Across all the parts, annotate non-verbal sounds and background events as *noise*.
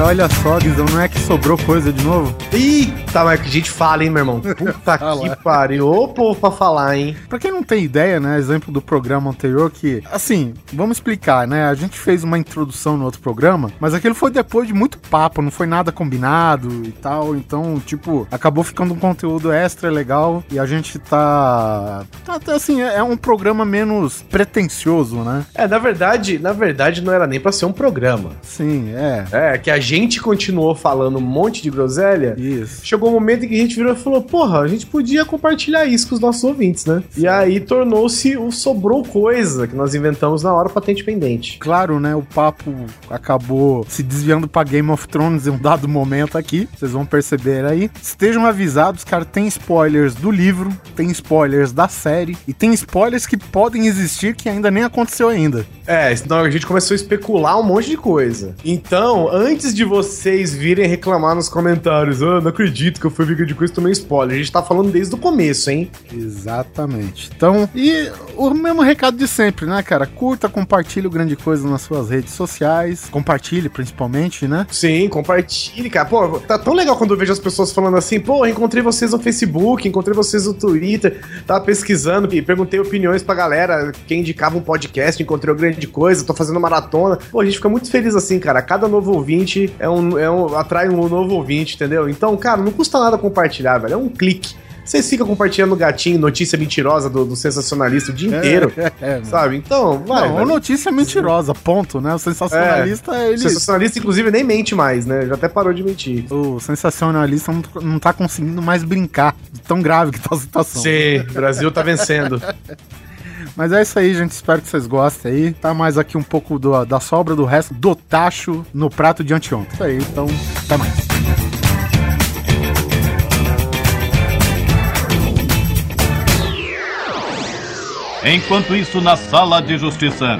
Olha só, Guizão, não é que sobrou coisa de novo? Eita, mas que a gente fala, hein, meu irmão? *laughs* Puta que pariu. Ô, povo pra falar, hein? Pra quem não tem ideia, né, exemplo do programa anterior que, assim, vamos explicar, né? A gente fez uma introdução no outro programa, mas aquilo foi depois de muito papo, não foi nada combinado e tal, então, tipo, acabou ficando um conteúdo extra legal e a gente tá, tá tá, assim, é um programa menos pretencioso, né? É, na verdade, na verdade não era nem pra ser um programa. Sim, é. É, que a gente continuou falando um monte de groselha. Isso. Chegou um momento em que a gente virou e falou: porra, a gente podia compartilhar isso com os nossos ouvintes, né? E aí tornou-se o sobrou coisa que nós inventamos na hora patente pendente. Claro, né? O papo acabou se desviando pra Game of Thrones em um dado momento aqui. Vocês vão perceber aí. Estejam avisados, cara, tem spoilers do livro, tem spoilers da série e tem spoilers que podem existir que ainda nem aconteceu ainda. É, senão a gente começou a especular um monte de coisa. Então, antes de vocês virem reclamar nos comentários, ah, não acredito que eu fui vídeo de coisa tomei spoiler. A gente tá falando desde o começo, hein? Exatamente. Então, e o mesmo recado de sempre, né, cara? Curta, compartilhe o grande coisa nas suas redes sociais. Compartilhe, principalmente, né? Sim, compartilhe, cara. Pô, tá tão legal quando eu vejo as pessoas falando assim, pô, encontrei vocês no Facebook, encontrei vocês no Twitter, tava pesquisando e perguntei opiniões pra galera, quem indicava um podcast, encontrei uma grande coisa, tô fazendo maratona. Pô, a gente fica muito feliz assim, cara. Cada novo ouvinte é um, é um atrai um novo ouvinte, entendeu? Então, cara, não custa nada compartilhar, velho. É um clique. Vocês ficam compartilhando gatinho, notícia mentirosa do, do sensacionalista o dia é, inteiro. *laughs* É, é, sabe? Então, vai. Não, notícia mentirosa, ponto, né? O sensacionalista, é, ele. O sensacionalista, inclusive, nem mente mais, né? Já até parou de mentir. O sensacionalista não, não tá conseguindo mais brincar. Tão grave que tá a situação. Sim, o Brasil tá vencendo. *laughs* Mas é isso aí, gente. Espero que vocês gostem aí. Tá mais aqui um pouco do, da sobra do resto do tacho no prato de anteontem. Isso aí, então, até mais. Enquanto isso, na sala de justiça.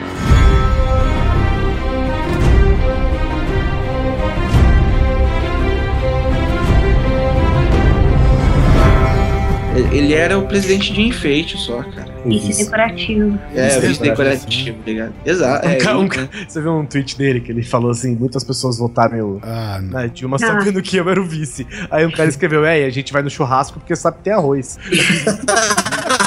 Ele era o presidente de enfeite só, cara. Vice decorativo. É, vice decorativo, ligado? Exato. Um é, um, um, você viu um tweet dele que ele falou assim: muitas pessoas votaram ah, na Dilma ah. sabendo que eu era o vice. Aí um cara escreveu: É, a gente vai no churrasco porque sabe que tem arroz. *laughs*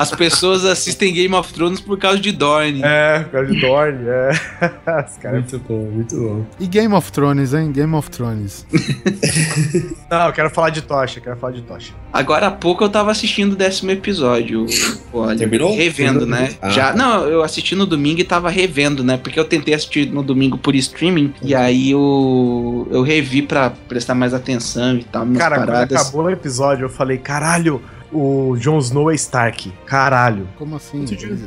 As pessoas assistem Game of Thrones por causa de Dorne. É, por causa de Dorne, é. *laughs* Cara, muito bom, muito bom. E Game of Thrones, hein? Game of Thrones. *laughs* Não, eu quero falar de Tocha, quero falar de Tocha. Agora há pouco eu tava assistindo o décimo episódio. Olha, Terminou? Revendo, né? Ah. Já, não, eu assisti no domingo e tava revendo, né? Porque eu tentei assistir no domingo por streaming uhum. e aí eu, eu revi pra prestar mais atenção e tal. Cara, paradas. quando acabou o episódio, eu falei, caralho, o Jon Snow é Stark. Caralho. Como assim?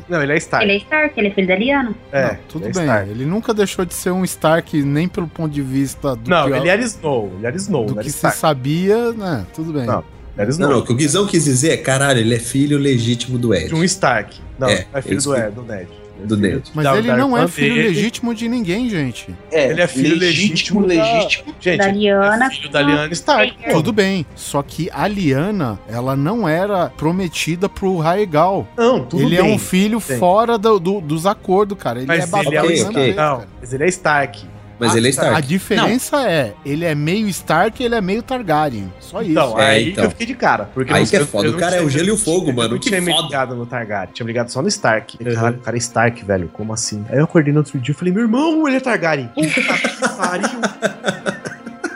Não, ele é Stark. Ele é Stark, ele é filho da Lyanna. É, não, tudo é bem. Stark. Ele nunca deixou de ser um Stark, nem pelo ponto de vista do. Não, que ele era Snow. Ele era Snow. Do que se sabia, né? Tudo bem. Não. Não, não, o que o Guizão quis dizer é, caralho, ele é filho legítimo do Ed. De um Stark. Não, é, é filho do Ed, do Ned do Ned. Mas ele não é filho legítimo de ninguém, gente. É, ele é filho legítimo, legítimo. legítimo. Gente, da Liana. É filho da Liana Stark. Tudo bem, só que a Liana, ela não era prometida pro Raegal. Não, tudo ele bem. Ele é um filho fora do, do, dos acordos, cara. Ele mas é ele é o okay. Não, mas ele é Stark. Mas ele é Stark. A diferença não. é, ele é meio Stark e ele é meio Targaryen. Só isso. Então, é, aí então. que eu fiquei de cara. Porque aí que é foda. O cara é o gelo e o fogo, eu mano. Eu que tinha foda. ligado no Targaryen. Tinha ligado só no Stark. Uhum. Caralho, o cara é Stark, velho. Como assim? Aí eu acordei no outro dia e falei, meu irmão, ele é Targaryen. Puta que *laughs* pariu.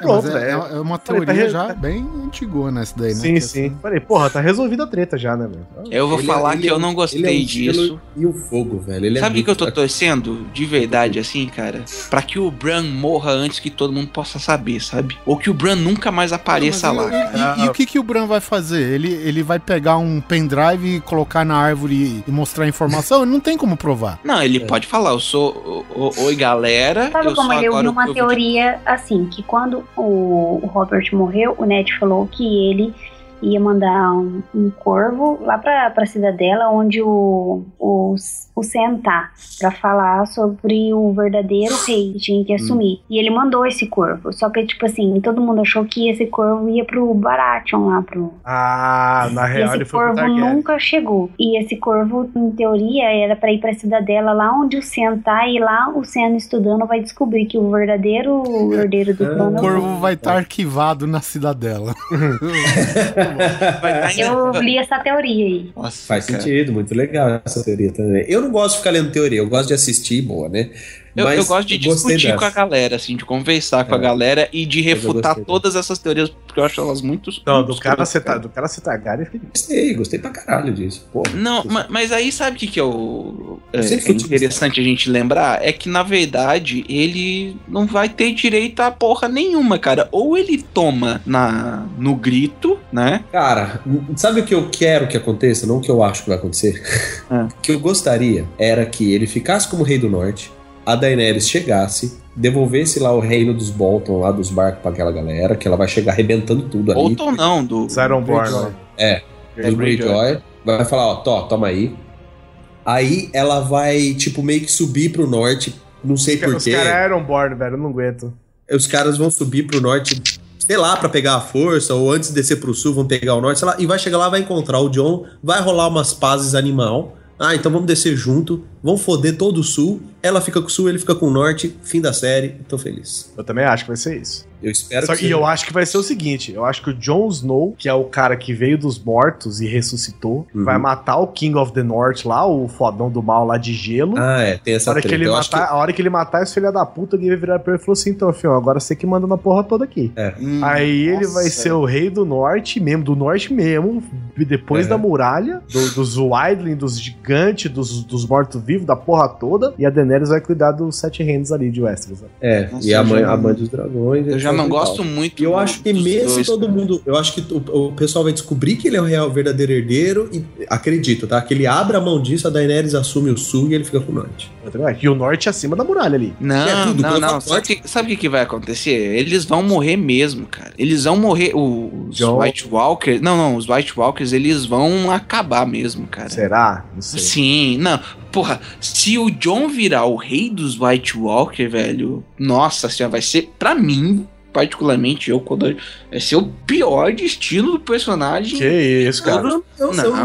Pronto, é, é, é, uma teoria Falei, tá já bem antigona essa daí, né? Sim, sim. Falei, porra, tá resolvida a treta já, né, velho? Eu vou ele é- falar é, que eu não gostei disso. E o fogo, velho. Ele Sabe o que eu tô torcendo? De verdade, assim, cara? Pra que o Bran morra antes que todo mundo possa saber, sabe? Ou que o Bran nunca mais apareça não, lá. E, e, e, o que, que o Bran vai fazer? Ele, ele vai pegar um pendrive e colocar na árvore e mostrar a informação? Ele não tem como provar. Não, ele é. pode falar, eu sou. Oi, galera. Sabe eu como ele ouviu uma teoria assim, que quando o Robert morreu, o Ned falou que ele ia mandar um, um corvo lá pra, pra cidadela onde o, o, o Sam tá, pra falar sobre o verdadeiro rei que tinha que assumir. E ele mandou esse corvo. Só que, tipo assim, todo mundo achou que esse corvo ia pro Baratheon lá, pro. Ah, na E real ele esse foi pro corvo nunca chegou. E esse corvo, em teoria, era pra ir pra cidadela lá onde o Sam tá. E lá o Sam estudando vai descobrir que o verdadeiro herdeiro do Ah, trono O é o corvo vai estar arquivado na cidadela. *laughs* *laughs* Eu li essa teoria aí. Nossa, Faz cara. sentido, muito legal essa teoria também. Eu não gosto de ficar lendo teoria, eu gosto de assistir, boa, né? Eu, eu Mas gosto de discutir com a galera, assim, de conversar com a É. galera e de refutar todas essas teorias, porque eu acho elas muito. Não, muito do cara, ser, tá- do cara Targaryen é feliz. Gostei, gostei pra caralho disso. Pô, Não, ma- mas aí sabe o que, que é o é, é interessante a gente lembrar? É que na verdade ele não vai ter direito a porra nenhuma, cara. Ou ele toma na no grito, né? Cara, sabe o que eu quero que aconteça? Não o que eu acho que vai acontecer. Ah. *laughs* O que eu gostaria era que ele ficasse como rei do norte, a Daenerys chegasse, devolvesse lá o reino dos Bolton, lá dos barcos pra aquela galera, que ela vai chegar arrebentando tudo ali. Ou não, do. Ironborn? É, do Greyjoy. Vai falar, ó, tó, toma aí. Aí ela vai, tipo, meio que subir pro norte, não sei Os porquê. caras é Ironborn, velho, eu não aguento. Os caras vão subir pro norte, sei lá, pra pegar a força, ou antes de descer pro sul, vão pegar o norte, sei lá, e vai chegar lá, vai encontrar o John, vai rolar umas pazes animal. Ah, então vamos descer junto, vamos foder todo o sul. Ela fica com o sul, ele fica com o norte. Fim da série, tô feliz. Eu também acho que vai ser isso. Eu espero Só que que e eu acho que vai ser o seguinte: eu acho que o Jon Snow, que é o cara que veio dos mortos e ressuscitou, Uhum. vai matar o King of the North lá, o fodão do mal lá de gelo. Ah, é, tem a, essa hora que ele matar, a hora que ele matar esse filho da puta, alguém vai virar pra ele e falou assim: então, filho, agora você que manda na porra toda aqui. Hum, Aí ele nossa. vai ser o rei do norte mesmo, do norte mesmo, depois É. da muralha, do- dos Wildling, dos gigantes, dos, dos mortos-vivos, da porra toda, e a Daenerys vai cuidar dos sete reinos ali de Westeros. né? É, Nossa, e a mãe, já a mãe dos dragões. Eu já não tal. gosto muito. E eu acho que mesmo dois, todo cara. mundo. Eu acho que o, o pessoal vai descobrir que ele é o real verdadeiro herdeiro e acredito, tá? Que ele abre a mão disso, a Daenerys assume o sul e ele fica com o norte. E o norte é acima da muralha ali. Não, É tudo, não, não. Sabe o que, sabe que que vai acontecer? Eles vão morrer mesmo, cara. Eles vão morrer. Os John- White Walkers. Não, não. Os White Walkers, eles vão acabar mesmo, cara. Será? Não sei. Sim, não. Porra, se o John virar o rei dos White Walker, velho, nossa senhora, vai ser, pra mim, particularmente, eu, quando. Vai ser o pior destino do personagem. Que isso, cara. Não,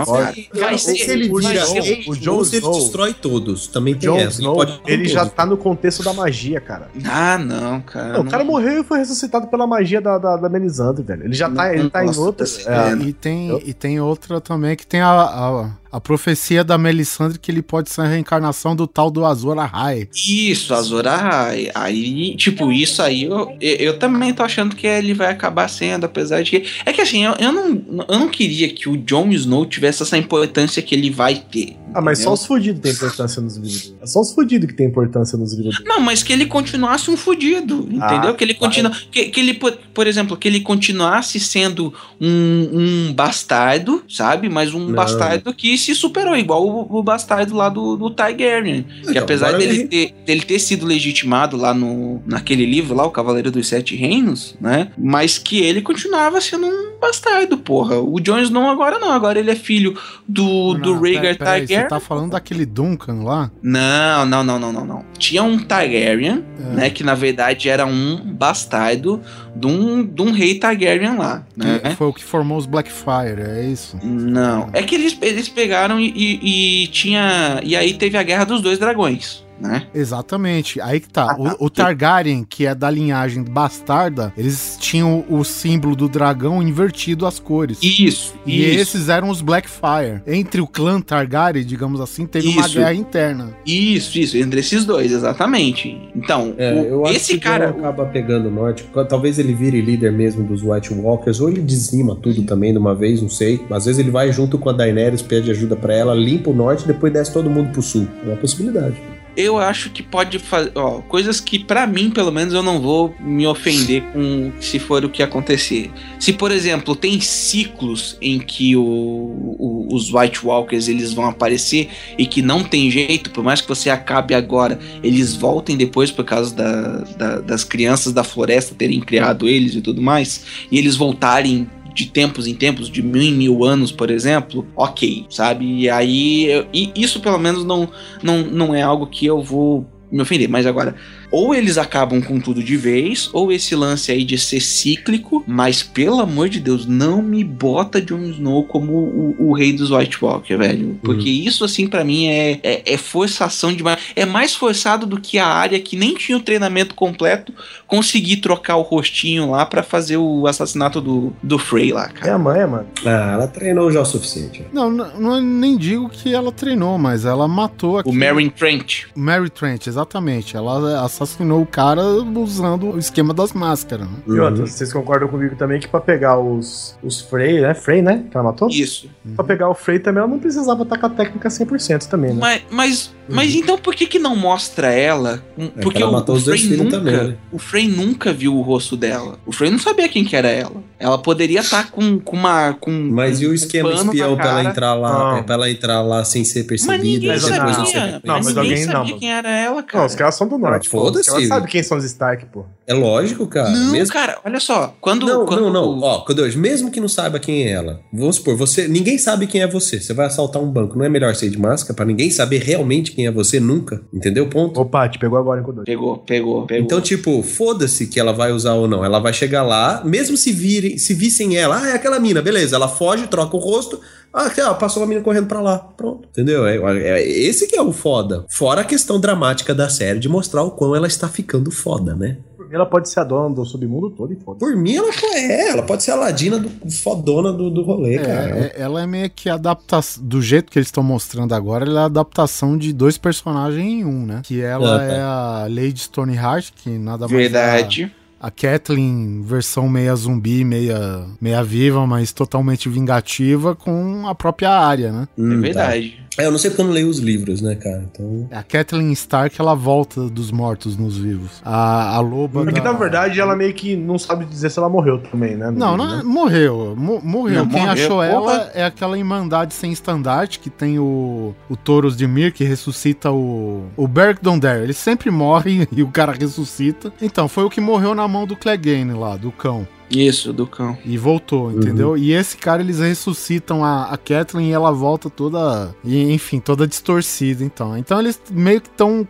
cara. sei. Vai ser- se ele o vira o Jon se ele Snow- destrói todos. Também tem Jon essa. Snow, pode com ele já tá no contexto da magia, cara. Ah, não, cara. Não, o cara morreu e foi ressuscitado pela magia da, da, da Melisandre, velho. Ele já Não, tá, ele tá em nossa, outra. é, E tem, Eu- e tem outra também que tem a, a, a profecia da Melisandre que ele pode ser a reencarnação do tal do Azor Ahai. Isso, Azor Ahai. Aí, tipo, isso aí eu, eu, também tô achando que ele vai acabar sendo, apesar de que. É que assim, eu, eu, não, eu não queria que o Jon Snow tivesse essa importância que ele vai ter. Ah, mas só entendeu? os fudidos têm importância nos livros dele. É só os fudidos que tem importância nos livros dele. Não, mas que ele continuasse um fudido, entendeu? Ah, que ele continua, que, que ele, por, por exemplo, que ele continuasse sendo um, um bastardo, sabe? Mas um Não. bastardo que se superou, igual o, o bastardo lá do, do Targaryen. que Então, apesar agora dele ele- ter, dele ter sido legitimado lá no, naquele livro lá, o Cavaleiro dos Sete Reinos, né? Mas que ele continuava sendo um bastardo, porra. O Jon Snow agora não, agora ele é filho do, do Não, Rhaegar Targaryen. Você tá falando daquele Duncan lá? Não, não, não, não, não, não. Tinha um Targaryen, É. né? Que na verdade era um bastardo de um, de um rei Targaryen lá, né? Que foi o que formou os Blackfire, é isso? Não. É que eles, eles pegaram e, e, e tinha. E aí teve a guerra dos dois dragões, né? Exatamente. Aí que tá. Ah, tá. O, o Targaryen, que é da linhagem bastarda, eles tinham o símbolo do dragão invertido as cores. Isso. E isso, esses eram os Blackfire. Entre o clã Targaryen, digamos assim, teve uma Isso. guerra interna. Isso, isso. Entre esses dois, exatamente. Então, É, o- eu acho esse que o cara. Acaba pegando o norte. Talvez ele vire líder mesmo dos White Walkers, ou ele dizima tudo também de uma vez, não sei. Às vezes ele vai junto com a Daenerys, pede ajuda pra ela, limpa o norte e depois desce todo mundo pro sul. É uma possibilidade. Eu acho que pode fazer. Coisas que pra mim, pelo menos, eu não vou me ofender com se for o que acontecer. Se, por exemplo, tem ciclos em que o, o- os White Walkers eles vão aparecer e que não tem jeito, por mais que você acabe agora, eles voltem depois por causa da- da- das crianças da floresta terem criado eles e tudo mais, e eles voltarem de tempos em tempos, de mil em mil anos, por exemplo, ok, sabe? E aí, eu- e isso pelo menos não, não, não é algo que eu vou me ofender. Mas agora, ou eles acabam com tudo de vez, ou esse lance aí de ser cíclico, mas pelo amor de Deus, não me bota Jon Snow como o, o rei dos White Walker, velho. Porque isso, assim, pra mim é, é, é forçação demais. É mais forçado do que a área que nem tinha o treinamento completo conseguir trocar o rostinho lá pra fazer o assassinato do, do Frey lá, É cara. a manha, mano. Ah, ela treinou já o suficiente. Não, não, não é- nem digo que ela treinou, mas ela matou aqui. O Meryn Trent. Mary Trent, exatamente. Ela assassinou o cara usando o esquema das máscaras. Né? E outra, vocês concordam comigo também que pra pegar os, os Frey, né? Frey, né? Que ela matou? Isso. Pra pegar o Frey também, ela não precisava estar com a técnica 100% também, né? Mas, mas, mas então por que que não mostra ela? Um, Porque ela o, matou o os dois Frey nunca, também, né? o Frey nunca viu o rosto dela. O Frey não sabia quem que era ela. Ela poderia estar com, com uma com Mas e o um esquema na espião pra ela entrar lá? Não. É pra ela entrar lá sem ser percebida? Mas ninguém Mas não, não ser sabia. Não, mas alguém ninguém não, sabia mano. quem era ela, cara. Não, os caras são do norte. pô. Foda-se. Ela sabe quem são os Stark, pô. É lógico, cara. Não, mesmo... cara, olha só. Quando, Não, quando não, não. Ó, Codorz, mesmo que não saiba quem é ela, vamos supor, você, ninguém sabe quem é você. Você vai assaltar um banco, não é melhor ser de máscara pra ninguém saber realmente quem é você nunca? Entendeu? Ponto. Opa, te pegou agora, hein, Kodori? Pegou, pegou, pegou. Então, tipo, foda-se que ela vai usar ou não. Ela vai chegar lá, mesmo se virem, se vissem ela, ah, é aquela mina, beleza. Ela foge, troca o rosto. Ah, aqui, ó, passou uma mina correndo pra lá. Pronto. Entendeu? É, é- esse que é o foda. Fora a questão dramática da série de mostrar o quão ela está ficando foda, né? Por mim, ela pode ser a dona do submundo todo e foda. Por mim, ela é, ela pode ser a ladina do fodona do, do rolê, cara. É, é- ela é meio que adaptação. Do jeito que eles estão mostrando agora, ela é a adaptação de dois personagens em um, né? Que ela Ah, tá. é a Lady Stoneheart, que nada mais é a- Verdade. A Kathleen, versão meia zumbi, meia, meia viva, mas totalmente vingativa, com a própria área, né? Hum, É tá. verdade. É, eu não sei porque eu não leio os livros, né, cara? Então. A Kathleen Stark, ela volta dos mortos nos vivos. A, a loba. Porque, da- na verdade, ela meio que não sabe dizer se ela morreu também, né? Não, livro, não, né? morreu. mo- morreu. Não, Quem morreu, achou porra. ela é aquela Irmandade sem estandarte que tem o, o Tauros de Mir que ressuscita o, o Beric Dondarrion. Ele sempre morre *laughs* e o cara ressuscita. Então, foi o que morreu na mão do Clegane lá, do cão. Isso, do cão. E voltou, entendeu? E esse cara, eles ressuscitam a, a Kathleen e ela volta toda, e, enfim, toda distorcida, então. Então eles meio que estão...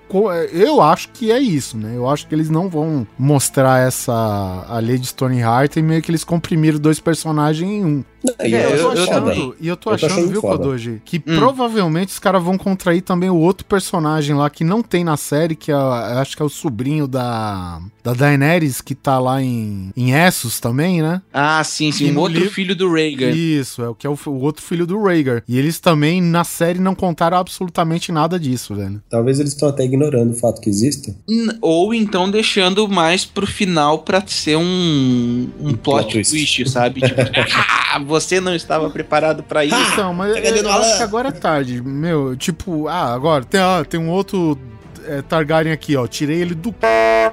Eu acho que é isso, né? Eu acho que eles não vão mostrar essa... A Lady Stoneheart e meio que eles comprimiram dois personagens em um. E E eu, eu- tô eu achando, também. e eu tô Eu tô achando, achando viu, foda. Kodoji, que Hum. provavelmente os caras vão contrair também o outro personagem lá que não tem na série, que é, eu acho que é o sobrinho da, da Daenerys, que tá lá em, em Essos também, né? Ah, sim, E sim. Um outro filho do Rhaegar. Isso, é o que é o, o outro filho do Rhaegar. E eles também, na série, não contaram absolutamente nada disso, velho. Talvez eles estão até ignorando o fato que exista. Ou então deixando mais pro final pra ser um, um, Um plot, plot twist. twist, sabe? Tipo, *laughs* *laughs* ah, você não estava preparado pra isso. Então, mas Pega eu, acho que agora é tarde. Meu, tipo, ah, agora tem, ah, tem um outro é, Targaryen aqui, ó. Tirei ele do.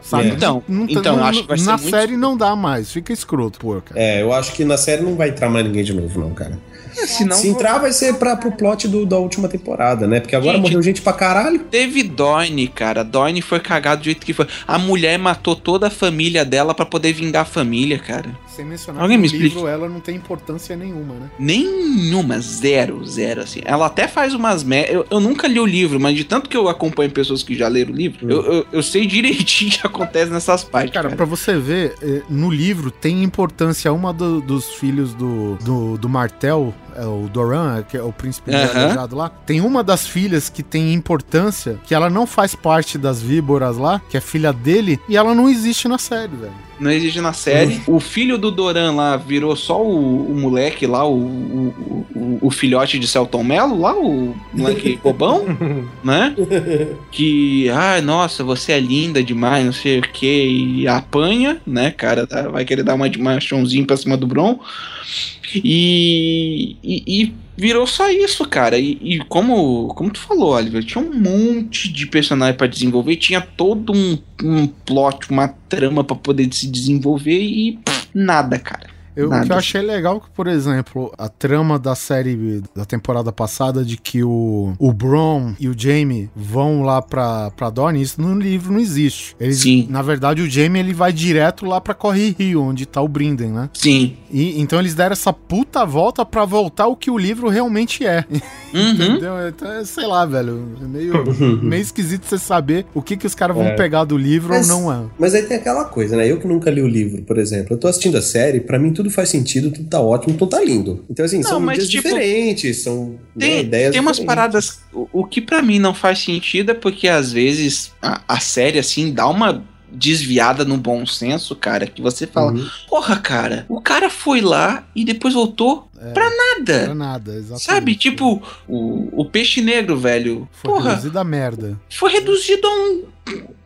Sabe? Então, Não tá- então não- acho que vai ser Na muito série não dá mais, fica escroto, pô, cara. É, eu acho que na série não vai entrar mais ninguém de novo, não, cara. Senão, Se entrar, vai ser pra, pro plot do- da última temporada, né? Porque agora Gente, morreu gente pra caralho. Teve Dorne, cara. Dorne foi cagado do jeito que foi. A mulher matou toda a família dela pra poder vingar a família, cara. Sem mencionar Alguém que me no explique. livro ela não tem importância nenhuma, né? Nenhuma, zero, zero, assim. Ela até faz umas me... eu, eu nunca li o livro, mas de tanto que eu acompanho pessoas que já leram o livro, eu, eu, eu sei direitinho *laughs* o que acontece nessas partes. Cara, Cara, pra você ver, eh, no livro tem importância uma do- dos filhos do, do, do Martel, é o Doran, que é o príncipe desejado lá. Tem uma das filhas que tem importância, que ela não faz parte das víboras lá, que é filha dele, e ela não existe na série, velho. Não existe na série. O filho do Doran lá virou só o, o moleque lá, o, o, o, o filhote de Celton Mello lá, o moleque *laughs* bobão, né? *laughs* Que, ai, nossa, você é linda demais, não sei o que, e apanha, né, cara? tá- Vai querer dar uma de machãozinho pra cima do Bron. E, e, e virou só isso, cara. E, e como, como tu falou, Oliver, tinha um monte de personagem pra desenvolver, tinha todo um, um plot, uma trama pra poder se desenvolver e pff, nada, cara. Eu, o que eu achei legal que, por exemplo, a trama da série da temporada passada de que o, o Bron e o Jamie vão lá pra, pra Dorne, isso no livro não existe. Eles, Sim. Na verdade, o Jamie ele vai direto lá pra Corre Rio, onde tá o Brinden, né? Sim. E, então eles deram essa puta volta pra voltar o que o livro realmente é. *laughs* Uhum. Entendeu? Então, é, sei lá, velho. É meio, *laughs* meio esquisito você saber o que, que os caras vão É. pegar do livro Mas- ou não é. Mas aí tem aquela coisa, né? Eu que nunca li o livro, por exemplo, eu tô assistindo a série, pra mim tudo faz sentido, tudo tá ótimo, tudo tá lindo. Então, assim, Não, são mas, tipo, diferentes, são né, Tem, ideias tem umas diferentes. paradas. O, o que pra mim não faz sentido é porque às vezes a, a série, assim, dá uma desviada no bom senso, cara, que você fala, Uhum. porra, cara, o cara foi lá e depois voltou É, pra Pra nada. nada, exatamente. Sabe, tipo, o, o peixe negro, velho. Foi porra, reduzida a merda. foi reduzido a um,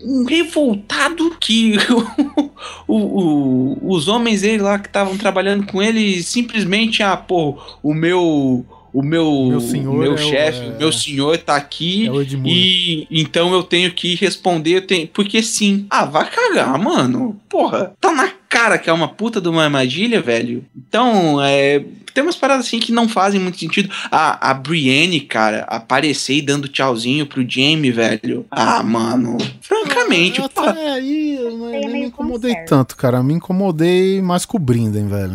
um revoltado que *laughs* o- o- os homens dele lá que estavam trabalhando com ele simplesmente, ah, pô, o meu. O meu, Meu senhor o meu é chefe, é- o meu senhor tá aqui É e então eu tenho que responder, tenho- porque sim. Ah, vai cagar, mano. Porra, tá na cara que é uma puta de uma armadilha, velho. Então, é, tem umas paradas assim que não fazem muito sentido. A, a Brienne, cara, aparecer e dando tchauzinho pro Jamie, velho. Ah, mano. Francamente, Eu porra. até aí eu é nem me incomodei fanservice. tanto, cara. Me incomodei mais com o Brinden, velho.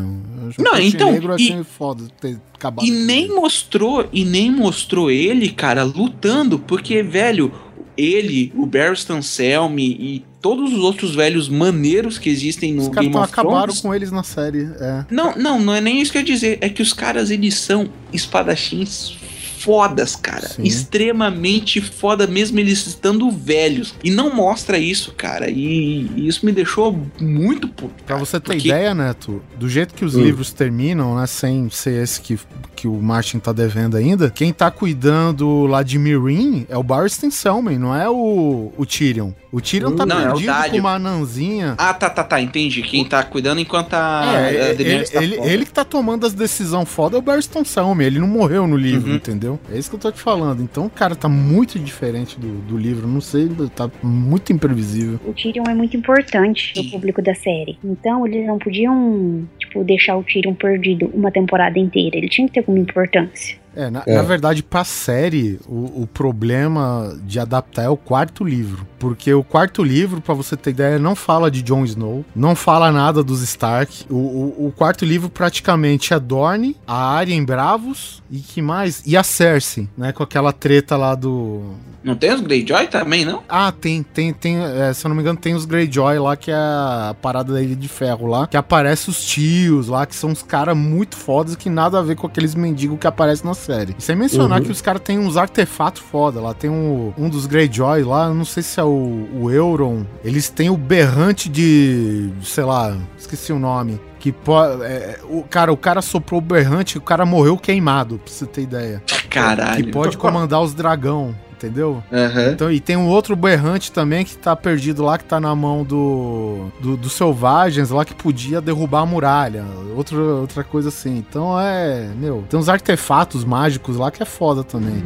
Eu Não, então, Negro eu e- achei foda ter acabado E nem ele. mostrou, e nem mostrou ele, cara, lutando, porque, velho, ele, o Barristan Selmy e todos os outros velhos maneiros que existem no Os Game of acabaram Thrones. com eles na série. É. Não, não, não é nem isso que eu ia dizer. É que os caras, eles são espadachins fodas, cara. Sim. Extremamente foda, mesmo eles estando velhos. E não mostra isso, cara. E, e isso me deixou muito puto. Pra cara, você ter porque- ideia, Neto, do jeito que os Hum. livros terminam, né, sem ser esse que, que o Martin tá devendo ainda, quem tá cuidando lá de Mirin é o Barristan Selmy, não é o, o Tyrion. O Tyrion tá Não, é perdido com Dário. uma anãzinha. Ah, tá, tá, tá, entendi. Quem tá cuidando enquanto a, É, a ele, tá ele, ele que tá tomando as decisões foda é o Barristan Selmy, ele não morreu no livro, Uhum. entendeu? É isso que eu tô te falando. Então, cara, tá muito diferente do, do livro, não sei, tá muito imprevisível. O Tyrion é muito importante pro público da série. Então eles não podiam, tipo, deixar o Tyrion perdido uma temporada inteira. Ele tinha que ter alguma importância. É, na, É. na verdade, pra série, o, o problema de adaptar é o quarto livro. Porque o quarto livro, pra você ter ideia, não fala de Jon Snow, não fala nada dos Stark. O, o, o quarto livro praticamente é Dorne, a Arya em Bravos e que mais? E a Cersei, né? Com aquela treta lá do. Não tem os Greyjoy também, não? Ah, tem, tem, tem. é, se eu não me engano, tem os Greyjoy lá, que é a parada da Ilha de Ferro lá, que aparece os tios lá, que são uns caras muito fodas que nada a ver com aqueles mendigos que aparecem na série. E sem mencionar Uhum. que os caras têm uns artefatos foda lá. Tem um, um dos Greyjoy lá, não sei se é o, o Euron. Eles têm o berrante de. sei lá, esqueci o nome. Que pode. o, cara, o cara soprou o berrante e o cara morreu queimado, pra você ter ideia. Caralho. Que pode comandar os dragão, entendeu? Aham. Então, e tem um outro berrante também que tá perdido lá, que tá na mão do, do, dos selvagens lá, que podia derrubar a muralha. Outra, outra coisa assim. Então é, meu, tem uns artefatos mágicos lá que é foda também.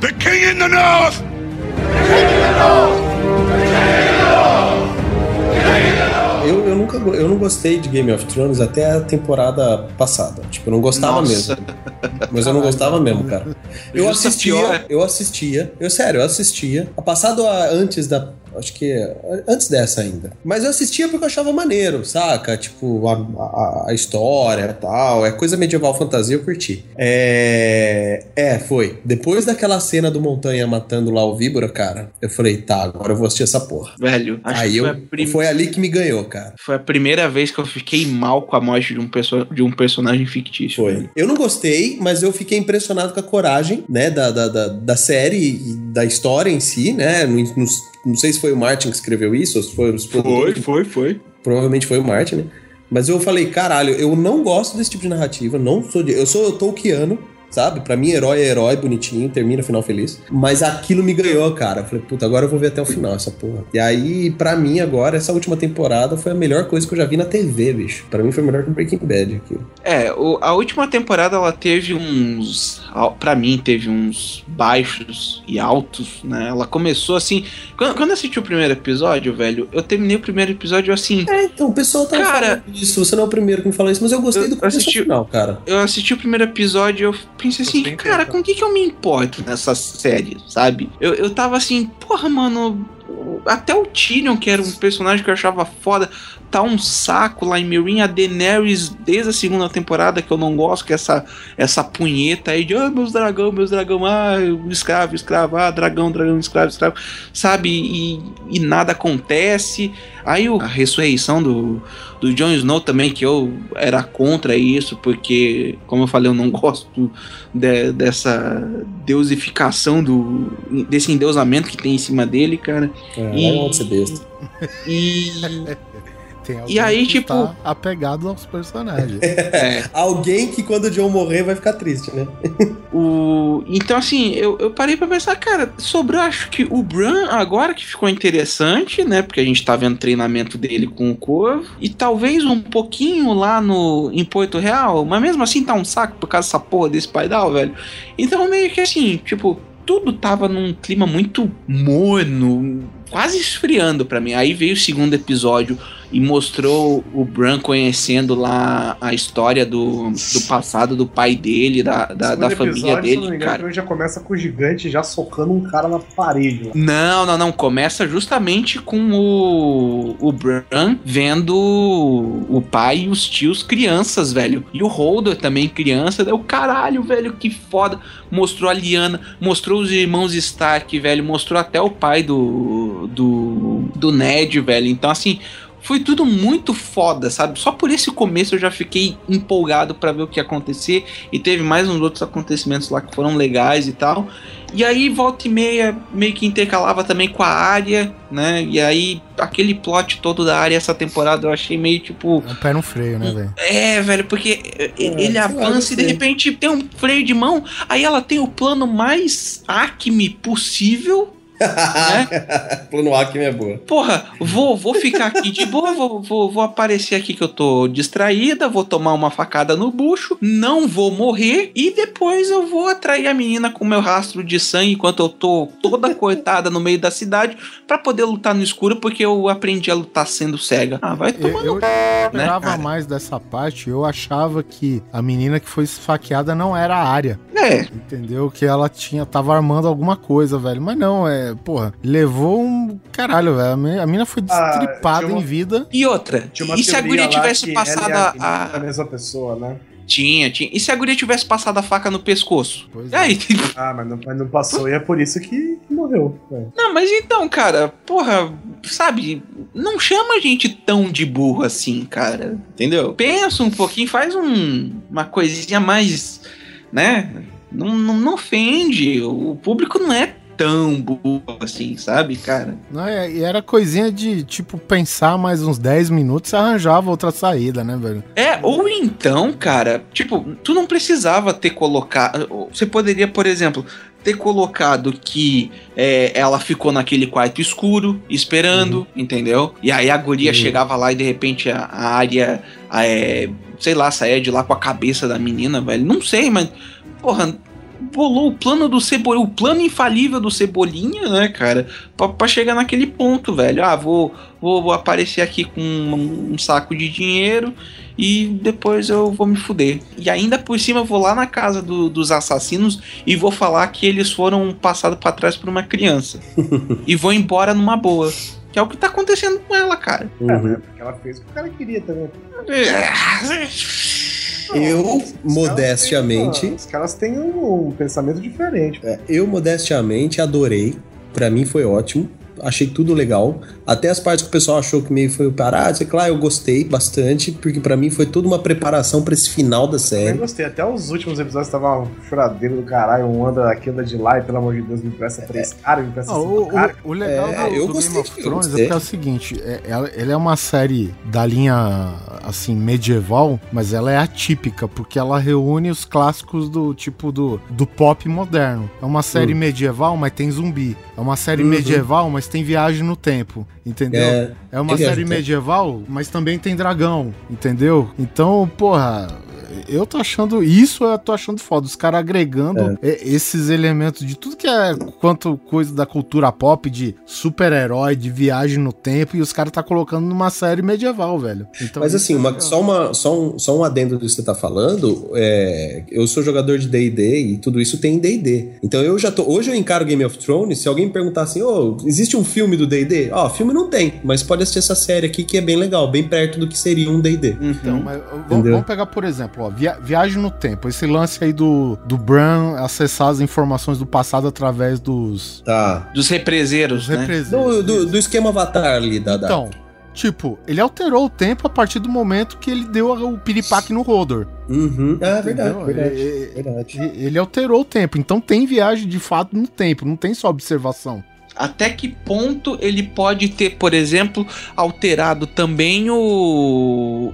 The king in the north! Eu, eu nunca eu não gostei de Game of Thrones até a temporada passada. Tipo, eu não gostava Nossa. mesmo. Mas eu não gostava mesmo, cara. Eu Justa assistia, pior. eu assistia. Eu, sério, eu assistia. A passado a- antes da. Acho que antes dessa ainda. Mas eu assistia porque eu achava maneiro, saca? Tipo, a, a, a história e tal. É coisa medieval fantasia, eu curti. É. É, foi. Depois daquela cena do Montanha matando lá o Víbora, cara, eu falei, tá, agora eu vou assistir essa porra. Velho, acho Aí que foi, eu, a prim- foi ali que me ganhou, cara. foi a primeira vez que eu fiquei mal com a morte de um, perso- de um personagem fictício. Foi. velho. Eu não gostei, mas eu fiquei impressionado com a coragem, né, da, da, da, da série e da história em si, né? Não, não, não sei se foi o Martin que escreveu isso, ou se foi os produtores. foi, foi. Provavelmente foi o Martin, né? Mas eu falei, caralho, eu não gosto desse tipo de narrativa, não sou de, eu sou Tolkiano, sabe? Pra mim, herói é herói, bonitinho, termina final feliz. Mas aquilo me ganhou, cara. Eu falei, puta, agora eu vou ver até o final essa porra. E aí, pra mim, agora, essa última temporada foi a melhor coisa que eu já vi na TV, bicho. Pra mim foi melhor que Breaking Bad aquilo. É, o- a última temporada ela teve uns para mim teve uns baixos e altos, né? Ela começou assim, quando, quando eu assisti o primeiro episódio, velho, eu terminei o primeiro episódio assim. É, então, o pessoal tá Cara- falando isso. Você não é o primeiro que me fala isso, mas eu gostei Eu do começo assisti- final, cara. Eu assisti o primeiro episódio e eu pensei assim, cara, com o que, que eu me importo nessa série, sabe? Eu, eu tava assim, porra, mano. Até o Tyrion, que era um personagem que eu achava foda, tá um saco lá em Meereen. A Daenerys, desde a segunda temporada, que eu não gosto, que é essa, essa punheta aí de, ah, meus dragão, meus dragão, ah, escravo, escravo, ah, dragão, dragão, escravo, escravo, sabe? E, e nada acontece. Aí a ressurreição do, do Jon Snow também, que eu era contra isso, porque, como eu falei, eu não *laughs* gosto de- dessa deusificação, do, desse endeusamento que tem em cima dele, cara. É, E- vai onde ser besta. *laughs* E. Tem E aí, que tipo- tá apegado aos personagens. *laughs* é, Alguém que quando o John morrer vai ficar triste, né? o, então, assim, eu, eu parei pra pensar, cara, sobrou acho que o Bran agora que ficou interessante, né? Porque a gente tá vendo o treinamento dele com o Corvo. E talvez um pouquinho lá no em Porto Real, mas mesmo assim tá um saco por causa dessa porra desse paidal, velho. Então, meio que assim, tipo, tudo tava num clima muito morno, quase esfriando pra mim. Aí veio o segundo episódio e mostrou o Bran conhecendo lá a história do, do passado do pai dele, da, da, da família episódio, se eu não me dele, engano, cara. já começa com o gigante já socando um cara na parede. lá. Não, não, não. Começa justamente com o, o Bran vendo o pai e os tios crianças, velho. E o Holder também criança. Daí o caralho, velho, que foda. Mostrou a Liana, mostrou os irmãos Stark, velho. Mostrou até o pai do, do, do Ned, velho. Então, assim, foi tudo muito foda, sabe? Só por esse começo eu já fiquei empolgado pra ver o que ia acontecer. E teve mais uns outros acontecimentos lá que foram legais e tal. E aí, volta e meia, meio que intercalava também com a área, né? E aí, aquele plot todo da área essa temporada eu achei meio tipo. É um pé no freio, né, velho? É, velho, porque eh, ele avança e de repente tem um freio de mão, aí ela tem o plano mais acme possível. *laughs* Plano Acme é boa. Porra, vou, vou ficar aqui de boa, vou, vou, vou aparecer aqui que eu tô distraída, vou tomar uma facada no bucho, não vou morrer e depois eu vou atrair a menina com meu rastro de sangue enquanto eu tô toda cortada no meio da cidade pra poder lutar no escuro porque eu aprendi a lutar sendo cega. Ah, vai Eu, tomar eu no esperava cara? mais dessa parte. Eu achava que a menina que foi esfaqueada não era a área. É, Entendeu? Que ela tinha, tava armando alguma coisa, velho. Mas não, é, porra, levou um. Caralho, velho. A mi- A mina foi Ah, destripada tinha uma- em vida. e outra, e se a guria tivesse ela passado a a, mesma pessoa, né? Tinha, tinha. E se a guria tivesse passado a faca no pescoço? Pois E aí? *laughs* Ah, mas não, mas não passou e é por isso que, que morreu. É. Não, mas então, cara, porra, sabe, não chama a gente tão de burro assim, cara. Entendeu? Pensa um pouquinho, faz um, uma coisinha mais, né? Não, não, não ofende. O público não é tão burro assim, sabe, cara? Não, é- e era coisinha de, tipo, pensar mais uns 10 minutos e arranjava outra saída, né, velho? É, ou então, cara, tipo, tu não precisava ter colocado. Você poderia, por exemplo, ter colocado que é, ela ficou naquele quarto escuro, esperando, entendeu? E aí a guria Uhum. chegava lá e de repente a, a área, a, é, sei lá, saía de lá com a cabeça da menina, velho. Não sei, mas, porra. Bolou o plano do Cebolinha, o plano infalível do Cebolinha, né, cara? Pra, pra chegar naquele ponto, velho. Ah, vou, vou, vou aparecer aqui com um, um saco de dinheiro e depois eu vou me fuder. E ainda por cima eu vou lá na casa do- dos assassinos e vou falar que eles foram passados pra trás por uma criança. *laughs* e vou embora numa boa. Que é o que tá acontecendo com ela, cara. É, Uhum. né? Porque ela fez o que o cara queria também. Eu, modestamente, Os caras têm um, um pensamento diferente. É, eu modestamente adorei. Pra mim foi ótimo. Achei tudo legal. Até as partes que o pessoal achou que meio foi parado, sei lá, eu gostei bastante, porque pra mim foi toda uma preparação pra esse final da Eu série. gostei. Até os últimos episódios tava um choradeiro do caralho. Um anda aqui, anda de lá e pelo amor de Deus, me presta três caras, me presta Ah, cinco o, caras. o, o legal É, do, eu do gostei, Game of eu Thrones é é o seguinte, é, ela, ele é uma série da linha, assim, medieval, mas ela é atípica, porque ela reúne os clássicos do tipo do, do pop moderno. É uma série Hum. medieval, mas tem zumbi. É uma série Uhum. medieval, mas tem viagem no tempo, entendeu? É, É uma viagem série tempo. medieval, mas também tem dragão, entendeu? Então, porra, eu tô achando isso, eu tô achando foda. Os caras agregando é, esses elementos de tudo que é quanto coisa da cultura pop, de super-herói, de viagem no tempo, e os caras tá colocando numa série medieval, velho. Então, Mas assim, é uma- só, uma, só, um, só um adendo do que você tá falando. é, eu sou jogador de DD e tudo isso tem em DD. Então eu já tô. Hoje eu encaro Game of Thrones. Se alguém me perguntar assim, ô, existe um filme do DD? Ó, filme não tem, mas pode assistir essa série aqui que é bem legal, bem perto do que seria um DD. Então, mas, vamos, vamos pegar, por exemplo, ó, via- viagem no tempo. Esse lance aí do, do Bran acessar as informações do passado através dos, Tá. Dos represeiros, dos né? representantes. Do, do, do esquema Avatar ali da. da- Então, tipo, ele alterou o tempo a partir do momento que ele deu o piripaque no Rodor. Uhum. Ah, verdade, verdade. Verdade. E- Ele alterou o tempo, então tem viagem de fato no tempo, não tem só observação. Até que ponto ele pode ter, por exemplo, alterado também o,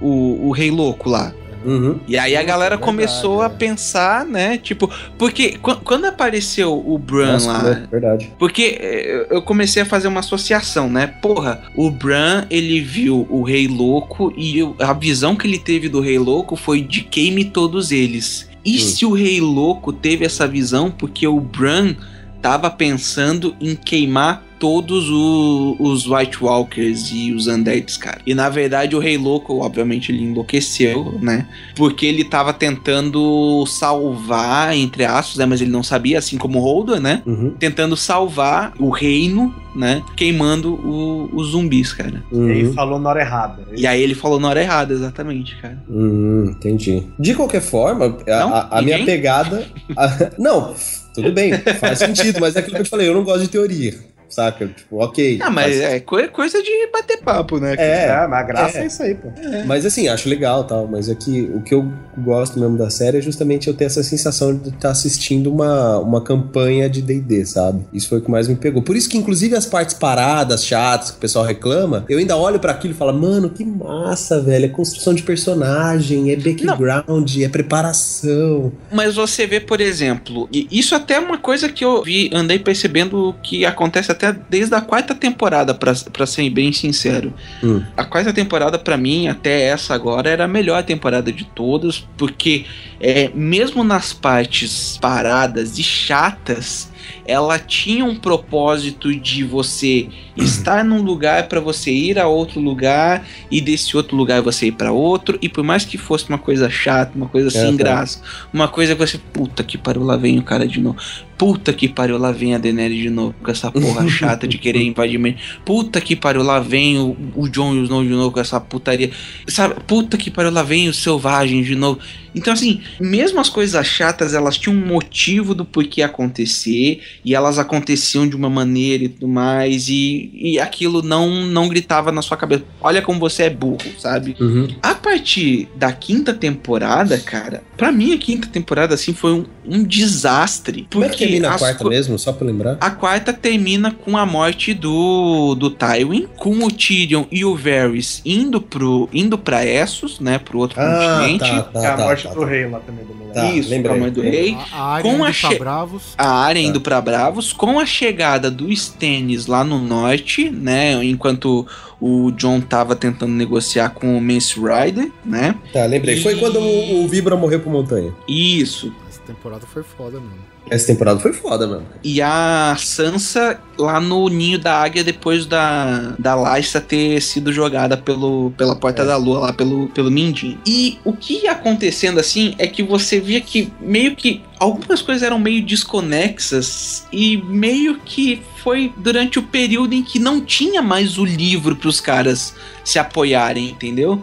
o, o Rei Louco lá? Uhum. E aí a galera verdade, começou é. a pensar, né? Tipo, porque qu- quando apareceu o Bran Nossa, lá, é verdade. Porque eh, eu comecei a fazer uma associação, né? Porra, o Bran, ele viu o Rei Louco e a visão que ele teve do Rei Louco foi de queime todos eles. E Hum. se o Rei Louco teve essa visão porque o Bran tava pensando em queimar todos o- os White Walkers e os Undeads, cara. E na verdade o Rei Louco, obviamente, ele enlouqueceu, né? Porque ele tava tentando salvar, entre aspas, né? Mas ele não sabia, assim como o Holder, né? Uhum. tentando salvar o reino, né? Queimando o- os zumbis, cara. E aí Uhum. falou na hora errada. E aí ele falou na hora errada, exatamente, cara. Hum, entendi. De qualquer forma, a, a- a minha pegada. a- *laughs* não, tudo bem, faz sentido, mas é aquilo que eu te falei, eu não gosto de teoria. Saca? Tipo, ok. Ah, mas faz- é coi- coisa de bater papo, né? cara? É, É, mas a graça é. é, isso aí, pô. Mas assim, acho legal tal. Mas é que o que eu gosto mesmo da série é justamente eu ter essa sensação de estar assistindo uma, uma campanha de DD, sabe? Isso foi o que mais me pegou. Por isso que, inclusive, as partes paradas, chatas, que o pessoal reclama, eu ainda olho pra aquilo e falo, mano, que massa, velho. É construção de personagem, é background, é preparação. Mas você vê, por exemplo, e isso até é uma coisa que eu vi, andei percebendo que acontece até desde a quarta temporada, pra ser bem sincero. Hum. A quarta temporada, pra mim, até essa agora, era a melhor temporada de todas, porque é, mesmo nas partes paradas e chatas, ela tinha um propósito de você estar num lugar pra você ir a outro lugar e desse outro lugar você ir pra outro e por mais que fosse uma coisa chata, uma coisa sem É, tá. graça, uma coisa que você puta que pariu lá vem o cara de novo. Puta que pariu lá vem a Daenerys de novo com essa porra *laughs* chata de querer invadir. Puta que pariu lá vem o, o Jon e o Snow de novo com essa putaria. Sabe? Puta que pariu lá vem os selvagens de novo. Então, assim, mesmo as coisas chatas, elas tinham um motivo do porquê acontecer, e elas aconteciam de uma maneira e tudo mais, e, e aquilo não, não gritava na sua cabeça. Olha como você é burro, sabe? Uhum. A partir da quinta temporada, cara, pra mim a quinta temporada, assim, foi um, um desastre. Como é que termina a quarta mesmo, só pra lembrar? a quarta termina com a morte do, do Tywin, com o Tyrion e o Varys indo pro indo para Essos, né, pro outro Ah, continente. tá, tá, é a tá, morte tá, do tá. rei lá também do. Tá, Isso, lembrei. com a mãe do rei. A, a área Com indo a pra che- Bravos. A área Tá. indo pra Bravos, com a chegada do Stannis lá no norte, né, enquanto o John tava tentando negociar com o Mace Rider, né? Tá, lembrei. Foi quando o, o Vibra morreu pro Montanha. Isso. Essa temporada foi foda mesmo. Essa temporada foi foda mesmo. E a Sansa lá no ninho da águia depois da, da Lysa ter sido jogada pelo, pela Porta da Lua, lá pelo, pelo Mindinho. E o que ia acontecendo assim é que você via que meio que algumas coisas eram meio desconexas e meio que foi durante o período em que não tinha mais o livro para os caras se apoiarem, entendeu?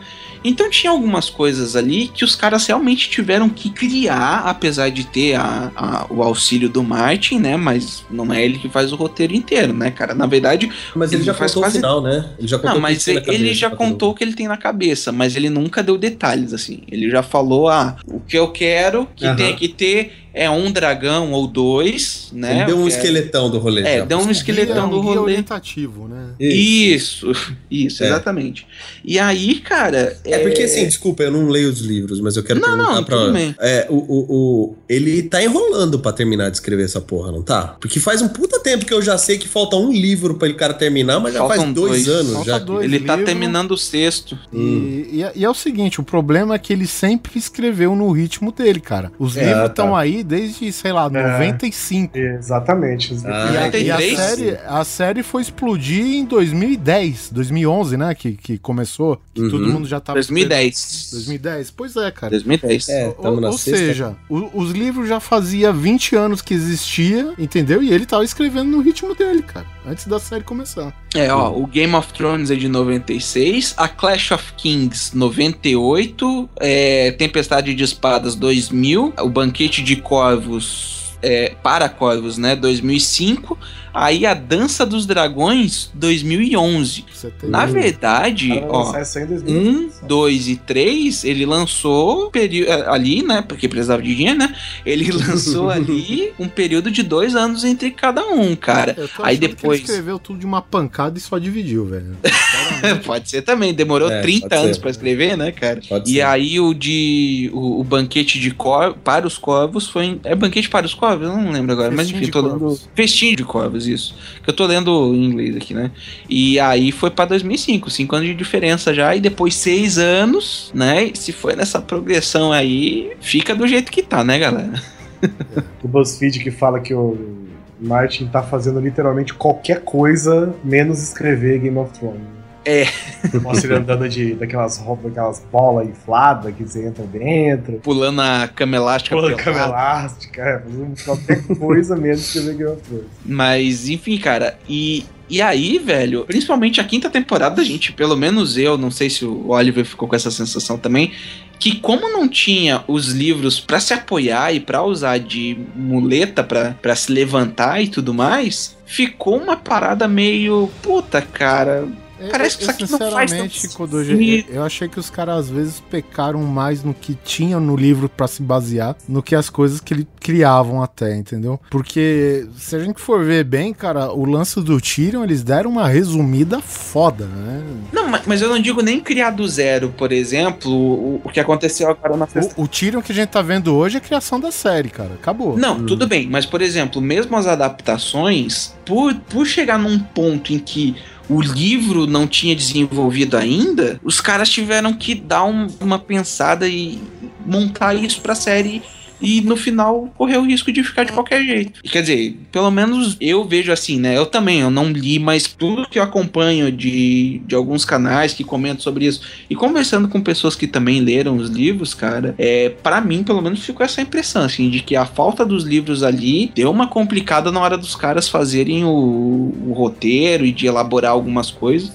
Então tinha algumas coisas ali que os caras realmente tiveram que criar, apesar de ter a- a- o auxílio do Martin, né? Mas não é ele que faz o roteiro inteiro, né, cara? Na verdade, Mas ele, Ele já faz contou quase- o final, né? Ele já contou não, mas ele, ele já contou o que ele tem na cabeça, mas ele nunca deu detalhes, assim. Ele já falou, ah, o que eu quero que Aham. tenha que ter é um dragão ou dois, né? Ele deu um É- esqueletão do rolê. É, já. deu um esqueletão do um guia rolê. orientativo, né? Isso, *laughs* isso, É. exatamente. E aí, cara. É porque assim, desculpa, eu não leio os livros, mas eu quero Não, perguntar não, pra. tudo bem. É, o, o, o- ele tá enrolando pra terminar de escrever essa porra, não tá? Porque faz um puta tempo que eu já sei que falta um livro pra ele cara terminar, mas já Faltam faz dois, dois. anos Falta já. dois. Ele tá livro. terminando o sexto. Hum. E, e é- e é o seguinte, o problema é que ele sempre escreveu no ritmo dele, cara. Os É, livros tá. estão aí desde, sei lá, 95. Exatamente. E, Ah, a, e a 93? série, a série foi explodir em 2010, 2011, né? Que, que começou, que Uhum. todo mundo já tava... 2010. 2010? Pois é, cara. 2010. É, Ou, tamo na ou sexta. seja, o- os livros já fazia 20 anos que existia, entendeu? E ele tava escrevendo no ritmo dele, cara, antes da série começar. É, ó, o Game of Thrones é de 96, a Clash of Kings 98, é, Tempestade de Espadas 2000, o Banquete de Corvos é, para Corvos, né, 2005, aí a Dança dos Dragões 2011. Você tem Na verdade, ó, lançar isso aí em 1, 2 e 3, ele lançou peri- ali, né? Porque precisava de dinheiro, né? Ele *laughs* lançou ali um período de dois anos entre cada um, cara. Eu tô Aí achando que depois- ele escreveu tudo de uma pancada e só dividiu, velho. *laughs* pode ser também, demorou É, 30 pode anos ser. pra escrever, né, cara? Pode E ser. aí o de. O, o banquete de cor, para os corvos foi. em- É banquete para os corvos? Eu não lembro agora, mas Festim enfim, de tô lendo. Corvos. Festim de corvos, isso. Que eu tô lendo em inglês aqui, né? E aí foi pra 2005, 5 anos de diferença já, e depois 6 anos, né? Se foi nessa progressão aí, fica do jeito que tá, né, galera? *laughs* O BuzzFeed que fala que o Martin tá fazendo literalmente qualquer coisa menos escrever Game of Thrones. É. Mostra ele andando de, daquelas roupas, daquelas bolas infladas que você entra dentro. Pulando a cama elástica. Pula pelada. cama elástica, é, fazendo qualquer coisa menos escrever Game of Thrones. Mas, enfim, cara, e, e aí, velho, principalmente a quinta temporada, gente, pelo menos eu, não sei se o Oliver ficou com essa sensação também, que como não tinha os livros pra se apoiar e pra usar de muleta pra se levantar e tudo mais, ficou uma parada meio, puta, cara, Parece que isso aqui não faz tanto Kodoji, eu achei que os caras às vezes pecaram mais no que tinham no livro pra se basear, no que as coisas que eles criavam até, entendeu? Porque se a gente for ver bem, cara, o lance do Tyrion, eles deram uma resumida foda, né? Não, ma- mas eu não digo nem criar do zero, por exemplo, o, o que aconteceu agora na sexta O, o Tyrion que a gente tá vendo hoje é a criação da série, cara. Acabou. Não, tudo bem, mas por exemplo, mesmo as adaptações, por, por chegar num ponto em que o livro não tinha desenvolvido ainda, os caras tiveram que dar um- uma pensada e montar isso pra série. E no final correu o risco de ficar de qualquer jeito. Quer dizer, pelo menos eu vejo assim, né? Eu também, eu não li, mas tudo que eu acompanho de, de alguns canais que comentam sobre isso e conversando com pessoas que também leram os livros, cara, é, para mim, pelo menos, ficou essa impressão, assim, de que a falta dos livros ali deu uma complicada na hora dos caras fazerem o, o roteiro e de elaborar algumas coisas.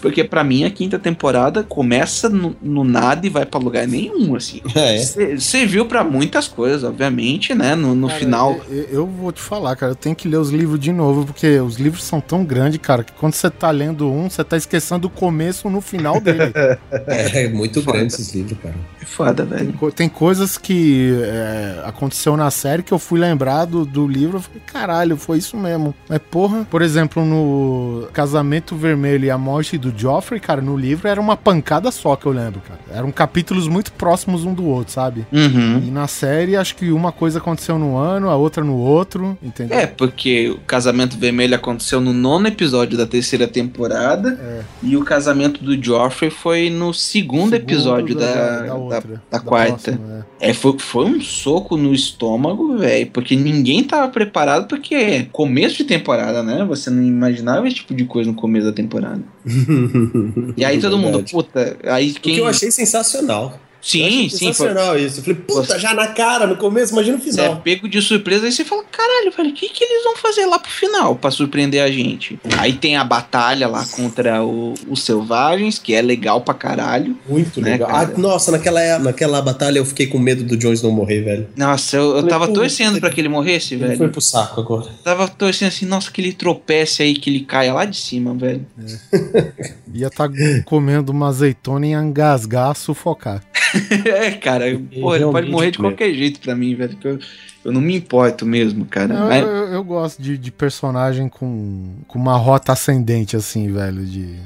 Porque pra mim a quinta temporada começa no, no nada e vai pra lugar nenhum, assim. *laughs* É. Serviu pra muitas coisas, obviamente, né? No, no Cara, final. Eu, eu vou te falar, cara, eu tenho que ler os livros de novo, porque os livros são tão grandes, cara, que quando você tá lendo um, você tá esquecendo o começo no final dele. *laughs* É muito Foda. grande esses livros, cara. É foda, Tem, velho. co- tem coisas que é, aconteceu na série que eu fui lembrado do livro. Eu falei, caralho, foi isso mesmo. Mas, porra, por exemplo, no Casamento Vermelho e a Morte do Joffrey, cara, no livro era uma pancada só que eu lembro, cara. Eram capítulos muito próximos um do outro, sabe? Uhum. E na série, acho que uma coisa aconteceu no ano, a outra no outro, entendeu? É, porque o casamento vermelho aconteceu no nono episódio da terceira temporada. É. E o casamento do Joffrey foi no segundo, episódio da, da, outra, da quarta. próxima, é. É, foi, foi um soco no estômago, velho. Porque ninguém tava preparado, porque é começo de temporada, né? Você não imaginava esse tipo de coisa no começo da temporada. *laughs* *laughs* E aí todo mundo, puta. Aí O que quem. eu achei sensacional. Eu Sim, sim. Foi, Sensacional isso. Eu falei, puta, já na cara, no começo, imagina o você é final. pego de surpresa aí você fala, caralho, velho, o que, que eles vão fazer lá pro final pra surpreender a gente? Aí tem a batalha lá contra o- os selvagens, que é legal pra caralho. Muito né, legal. cara? Ah, nossa, naquela, naquela batalha eu fiquei com medo do Jones não morrer, velho. Nossa, eu, eu Falei, tava torcendo pra que- ele morresse, Ele foi velho. pro saco agora. Tava torcendo assim, nossa, que ele tropece aí, que ele caia lá de cima, velho. *laughs* Ia estar comendo uma azeitona e engasgar, sufocar. *laughs* é, cara, porra, ele pode morrer de mesmo. qualquer jeito pra mim, velho. que Eu, eu não me importo mesmo, cara. Eu, Mas- eu- eu gosto de, de personagem com, com uma rota ascendente, assim, velho. De.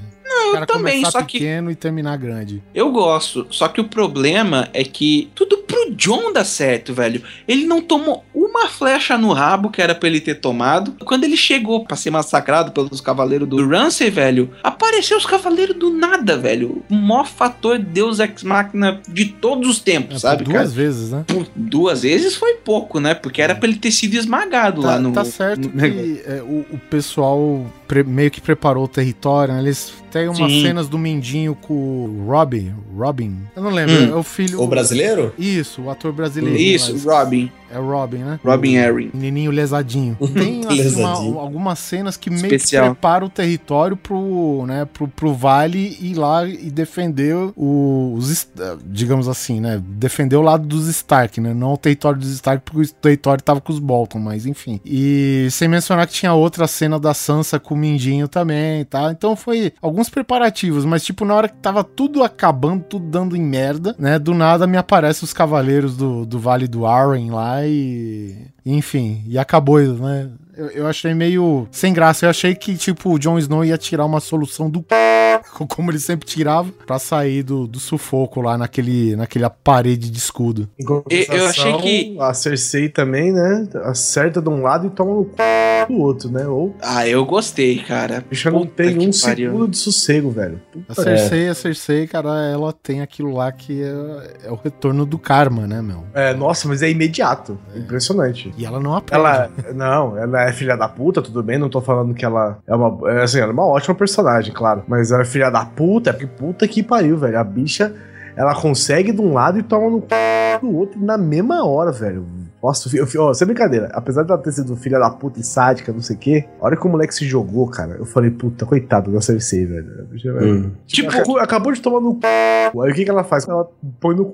Não, eu também, começar só que- pequeno e terminar grande. Eu gosto, só que o problema é que tudo pro John dá certo, velho. Ele não tomou uma flecha no rabo que era pra ele ter tomado. Quando ele chegou pra ser massacrado pelos cavaleiros do Ramsey, velho, apareceu os cavaleiros do nada, velho. O maior fator Deus Ex Machina de todos os É, tempos, por sabe, duas cara? vezes, né? Duas vezes foi pouco, né? Porque era pra ele ter sido esmagado Tá, lá no. tá certo no que é, o, o pessoal meio que preparou o território, né? Eles têm umas Sim. cenas do Mindinho com o Robin. Robin? Eu não lembro. Hum. É o filho. O brasileiro? Isso, o ator brasileiro. Isso, mas- Robin. É o Robin, né? Robin Harry. Menininho lesadinho. *laughs* Tem assim, uma- algumas cenas que meio Especial. que preparam o território pro, né, pro, pro Vale ir lá e defender o- os, digamos assim, né, defender o lado dos Stark, né, não o território dos Stark porque o território tava com os Bolton, mas enfim. E sem mencionar que tinha outra cena da Sansa com o Mindinho também, tá? Então foi alguns preparativos, mas tipo na hora que tava tudo acabando, tudo dando em merda, né, do nada me aparecem os cavaleiros do, do Vale do Arryn lá e enfim, e acabou, né? Eu, eu achei meio sem graça. Eu achei que, tipo, o Jon Snow ia tirar uma solução do c... *laughs* como ele sempre tirava, pra sair do, do sufoco lá naquele, naquela parede de escudo. Eu achei que- A Cersei também, né? Acerta de um lado e toma no c... do outro, né? Ou Ah, eu gostei, cara. a bicha não tem um pariu. segundo de sossego, velho. A Puta Cersei, a Cersei, cara, ela tem aquilo lá que é, é o retorno do karma, né, meu? É, nossa, mas é imediato. Impressionante. E ela não aprende. Ela, não, ela é filha da puta, tudo bem, não tô falando que ela é uma, é, assim, ela é uma ótima personagem, claro, mas ela é filha da puta, porque puta que pariu, velho, a bicha, ela consegue de um lado e toma no c... do outro na mesma hora, velho. Nossa, eu, eu, ó, sem brincadeira, apesar dela ter sido filha da puta e sádica, não sei o quê, a hora que o moleque se jogou, cara, eu falei, puta, coitado da Cersei, velho. Velho. Hum. Tipo, Tipo- acabou, acabou de tomar no c... Aí o que, que ela faz? Ela põe no c...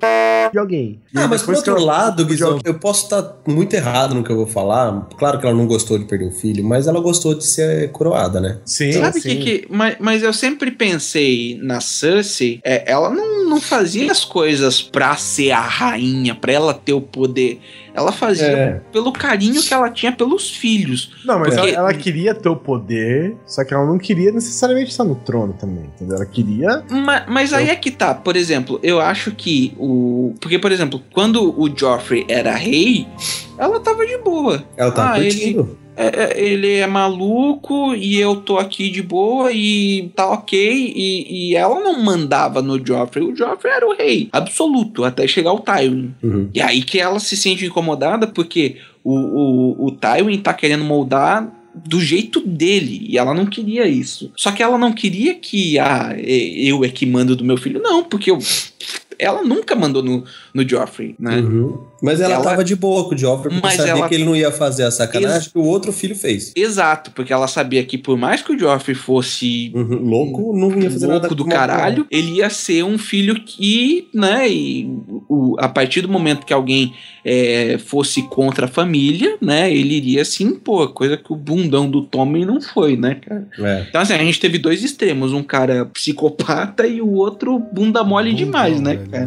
de alguém. E Ah, mas por outro ela- lado, Guizão, eu posso estar muito errado no que eu vou falar. Claro que ela não gostou de perder o filho, mas ela gostou de ser coroada, né? Sim, Sabe o sim. que que. Mas, mas eu sempre pensei na Cersei, é, ela não, não fazia as coisas pra ser a rainha, pra ela ter o poder. Ela fazia É. pelo carinho que ela tinha pelos filhos. Não, mas Porque- ela, ela queria ter o poder, só que ela não queria necessariamente estar no trono também, entendeu? Ela queria. Ma- Mas, aí é que tá, por exemplo, eu acho que o. Porque, por exemplo, quando o Joffrey era rei, ela tava de boa. Ela tá Ah, curtindo. É, é, ele é maluco e eu tô aqui de boa e tá ok. E, e ela não mandava no Joffrey. O Joffrey era o rei absoluto até chegar o Tywin. Uhum. E aí que ela se sente incomodada porque o, o, o Tywin tá querendo moldar do jeito dele e ela não queria isso. Só que ela não queria que ah, eu é que mando do meu filho. Não, porque eu, ela nunca mandou no, no Joffrey, né? Uhum. Mas ela, Ela- tava de boa com o Joffrey, porque Mas sabia ela- que ele não ia fazer a sacanagem Ex- que o outro filho fez. Exato, porque ela sabia que por mais que o Joffrey fosse Uhum. Louco, não ia fazer nada louco do com uma- caralho, ele ia ser um filho que, né, e o, a partir do momento que alguém é, fosse contra a família, né, ele iria se impor, coisa que o bundão do Tommy não foi, né, cara. É. Então, assim, a gente teve dois extremos, um cara psicopata e o outro bunda mole demais, né, né?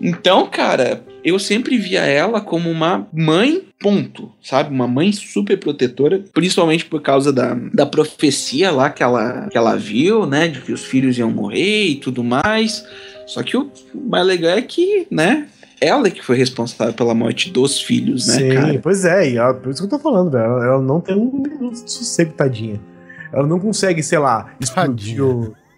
Então, cara, eu sempre via ela como uma mãe, ponto, sabe? Uma mãe super protetora, principalmente por causa da, da profecia lá que ela, que ela viu, né? De que os filhos iam morrer e tudo mais. Só que o mais legal é que, né? Ela que foi responsável pela morte dos filhos, né, Sim, cara? pois é, e ela, por isso que eu tô falando, velho. Ela, ela não tem um minuto de sossego, tadinha. Ela não consegue, sei lá, explodir.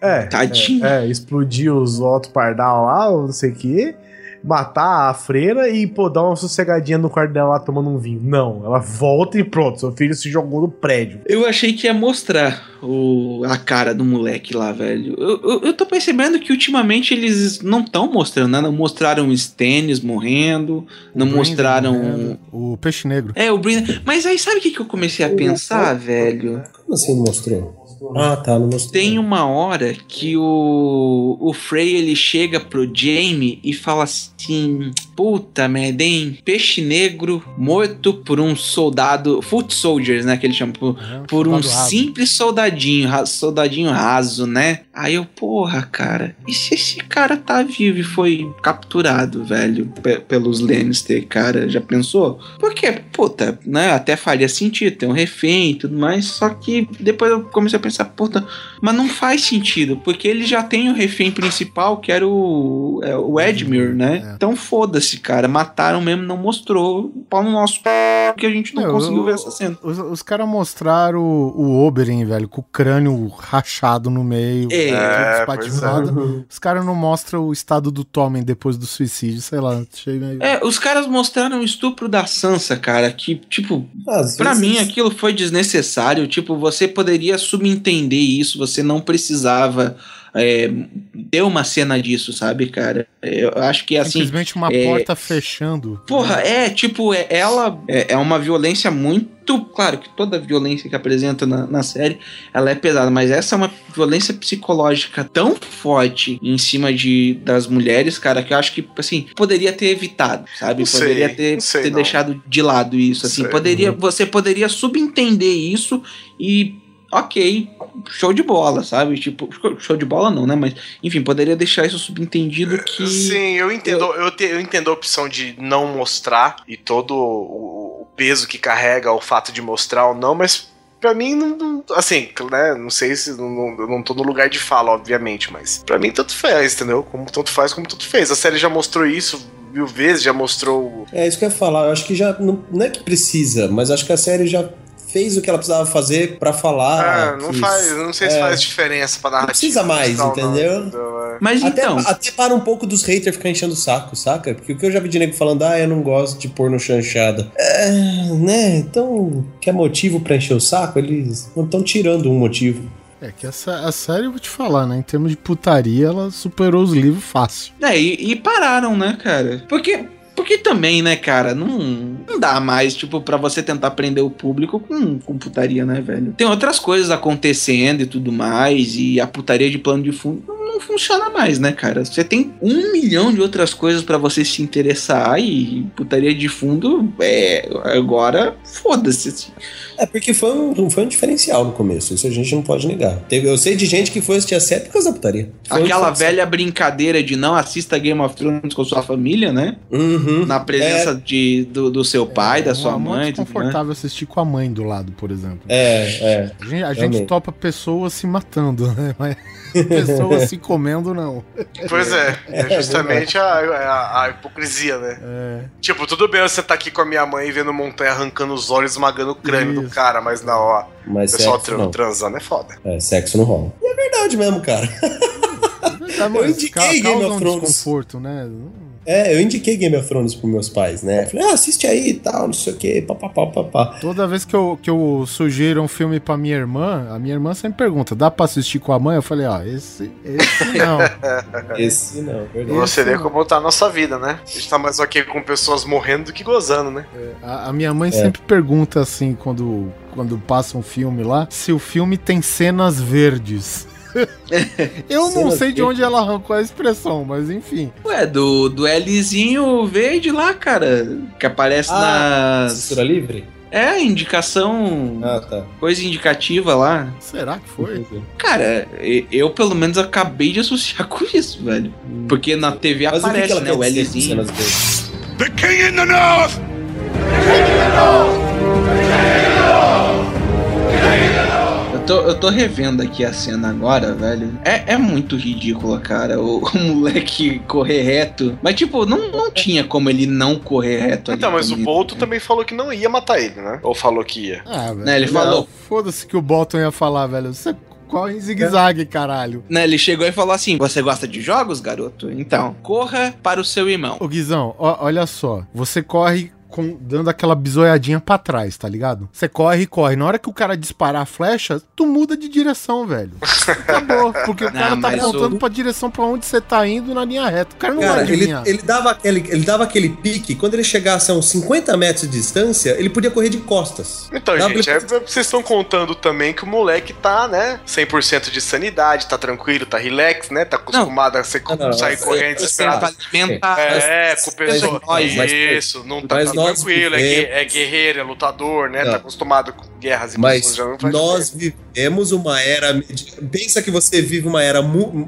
É, Tadinha. É, é, explodir os Otto Pardal lá, ou não sei o quê. Matar a freira e, pô, dar uma sossegadinha no quarto dela lá tomando um vinho. Não, ela volta e pronto, seu filho se jogou no prédio. Eu achei que ia mostrar o, a cara do moleque lá, velho. Eu, eu, eu tô percebendo que ultimamente eles não estão mostrando, né? Não mostraram o Stannis morrendo, não O mostraram. morrendo, O peixe negro. É, o Brin. Mas aí sabe o que, que eu comecei a pensar, velho? Como assim não mostrou? Mostrou. Ah, tá, não mostrou. Tem uma hora que o, o Frey ele chega pro Jamie e fala assim: Puta merda, hein? Peixe negro morto por um soldado. Foot soldiers, né? Que ele chama. Por, por um soldado raso. simples soldadinho, soldadinho raso, né? Aí eu, porra, cara, e se esse cara tá vivo e foi capturado, velho, pe- pelos Lannister, cara? Já pensou? Porque, puta, né? Até faria sentido, tem um refém e tudo mais. Só que depois eu comecei a pensar, puta, mas não faz sentido, porque ele já tem o refém principal, que era o, é, o Edmure, né? É. Então foda-se, cara. Mataram mesmo, não mostrou. Pau no nosso p... que a gente não Meu, conseguiu eu- ver essa cena. Os, os caras mostraram o, o Oberyn, velho, com o crânio rachado no meio. É, É, espatifado. Os caras não mostram o estado do Tommen depois do suicídio, sei lá. Achei meio... É, os caras mostraram o estupro da Sansa, cara, que, tipo, Às pra vezes- mim aquilo foi desnecessário. Tipo, você poderia subentender isso, você não precisava é, ter uma cena disso, sabe, cara? Eu acho que assim. Simplesmente uma é- porta fechando. Porra, é, tipo, é, ela é, é uma violência muito. Claro que toda violência que apresenta na, na série ela é pesada, mas essa é uma violência psicológica tão forte em cima de, das mulheres, cara, que eu acho que, assim, poderia ter evitado, sabe? Não sei, poderia ter, não sei ter não. deixado de lado isso, assim. Sei. Poderia, Você poderia subentender isso e. Ok, show de bola, sabe? Tipo, show de bola não, né? Mas, enfim, poderia deixar isso subentendido que. Sim, eu entendo, eu... te- eu entendo a opção de não mostrar e todo o, o peso que carrega o fato de mostrar ou não, mas pra mim, não, não- assim, né, não sei se, não, não, eu não tô no lugar de fala, obviamente, mas pra mim tanto faz, entendeu? Como tanto faz, como tanto fez. A série já mostrou isso mil vezes, já mostrou... É isso que eu ia falar. Eu acho que já. Não, não é que precisa, mas acho que a série já fez o que ela precisava fazer pra falar. Ah, não que- faz, não sei se é. faz diferença pra narrativa. precisa mais, tal, não, entendeu? É. Mas Até, então. até para um pouco dos haters ficar enchendo o saco, saca? Porque o que eu já vi de nego falando, ah, eu não gosto de pôr no chanchada. É, né? Então, quer motivo pra encher o saco? Eles não estão tirando um motivo. É que essa, a série, eu vou te falar, né? Em termos de putaria, ela superou os livros fácil. É, e, e pararam, né, cara? Porque, porque também, né, cara, não, não dá mais, tipo, pra você tentar prender o público com, com putaria, né, velho? Tem outras coisas acontecendo e tudo mais, e a putaria de plano de fundo não, funciona mais, né, cara? Você tem um milhão de outras coisas pra você se interessar e putaria de fundo, é, agora, foda-se. assim. É porque foi um, foi um diferencial no começo, isso a gente não pode negar. Teve, eu sei de gente que foi assistir a série por causa da putaria. Foi Aquela velha brincadeira de não assista Game of Thrones com sua família, né? Uhum. Na presença de, do, do seu pai, da sua é mãe. muito tudo, né? confortável assistir com a mãe do lado, por exemplo. É, é. A gente, a gente topa pessoas se matando, né? Mas *laughs* pessoas se comendo, não. Pois é, *laughs* é justamente a, a- a hipocrisia, né? É, Tipo, tudo bem você tá aqui com a minha mãe vendo montanha arrancando os olhos, esmagando o crânio do Isso. cara, mas na hora, o Mas pessoal sexo tra- não. transando é foda. É, sexo não rola. E é verdade mesmo, cara. *laughs* Tá, mas indiquei ca- Game of um Thrones. desconforto, né? É, eu indiquei Game of Thrones pros meus pais, né? Falei, ah, assiste aí e tal, não sei o que, papapá, papá. Toda vez que eu, que eu sugiro um filme pra minha irmã, a minha irmã sempre pergunta: dá pra assistir com a mãe? Eu falei: ó, esse, esse não. *laughs* Esse não, verdade. Você vê não. como tá a nossa vida, né? A gente tá mais ok com pessoas morrendo do que gozando, né? A, a minha mãe sempre pergunta assim, quando, quando passa um filme lá, se o filme tem cenas verdes. Eu não sei de onde ela arrancou a expressão, mas enfim. Ué, do, do Lzinho verde lá, cara. Que aparece Ah, nas. Censura livre? É, indicação. Ah, tá. Coisa indicativa lá. Será que foi? Cara, eu pelo menos acabei de associar *laughs* com isso, velho. Porque na TV Mas o que que aparece, ela né? O quer dizer com Lzinho. cenas verdes? The king in the north! Tô, eu tô revendo aqui a cena agora, velho. É, é muito ridícula, cara. O, *laughs* o moleque correr reto. Mas, tipo, não, não tinha como ele não correr reto ali. Então, mas o também. Bolton também falou que não ia matar ele, né? Ou falou que ia. Ah, velho. Né, ele Não, falou. Foda-se que o Bolton ia falar, velho. Você corre em zigue-zague, caralho. Né, ele chegou e falou assim: Você gosta de jogos, garoto? Então, corra para o seu irmão. Ô Guizão, ó- olha só. Você corre com- dando aquela bisoiadinha pra trás, tá ligado? Você corre e corre. Na hora que o cara disparar a flecha, tu muda de direção, velho. Acabou. Porque o *laughs* Não, cara tá mas apontando o- pra direção pra onde você tá indo na linha reta. O cara não Cara, vai ele, adivinhar. ele, dava aquele, ele dava aquele pique, quando ele chegasse a uns 50 metros de distância, ele podia correr de costas. Então, Dava gente, pra é- vocês estão contando também que o moleque tá, né, 100% de sanidade, tá tranquilo, tá relax, né, tá acostumado a ser, Não, não, sair correndo é- desesperado. Pra alimentar. É, com o pessoal. Isso, não tá, mas tá nós tranquilo, é, vivemos- é guerreiro, é lutador, né? Não. Tá acostumado com guerras e Mas nós vivemos uma era. Pensa que você vive uma era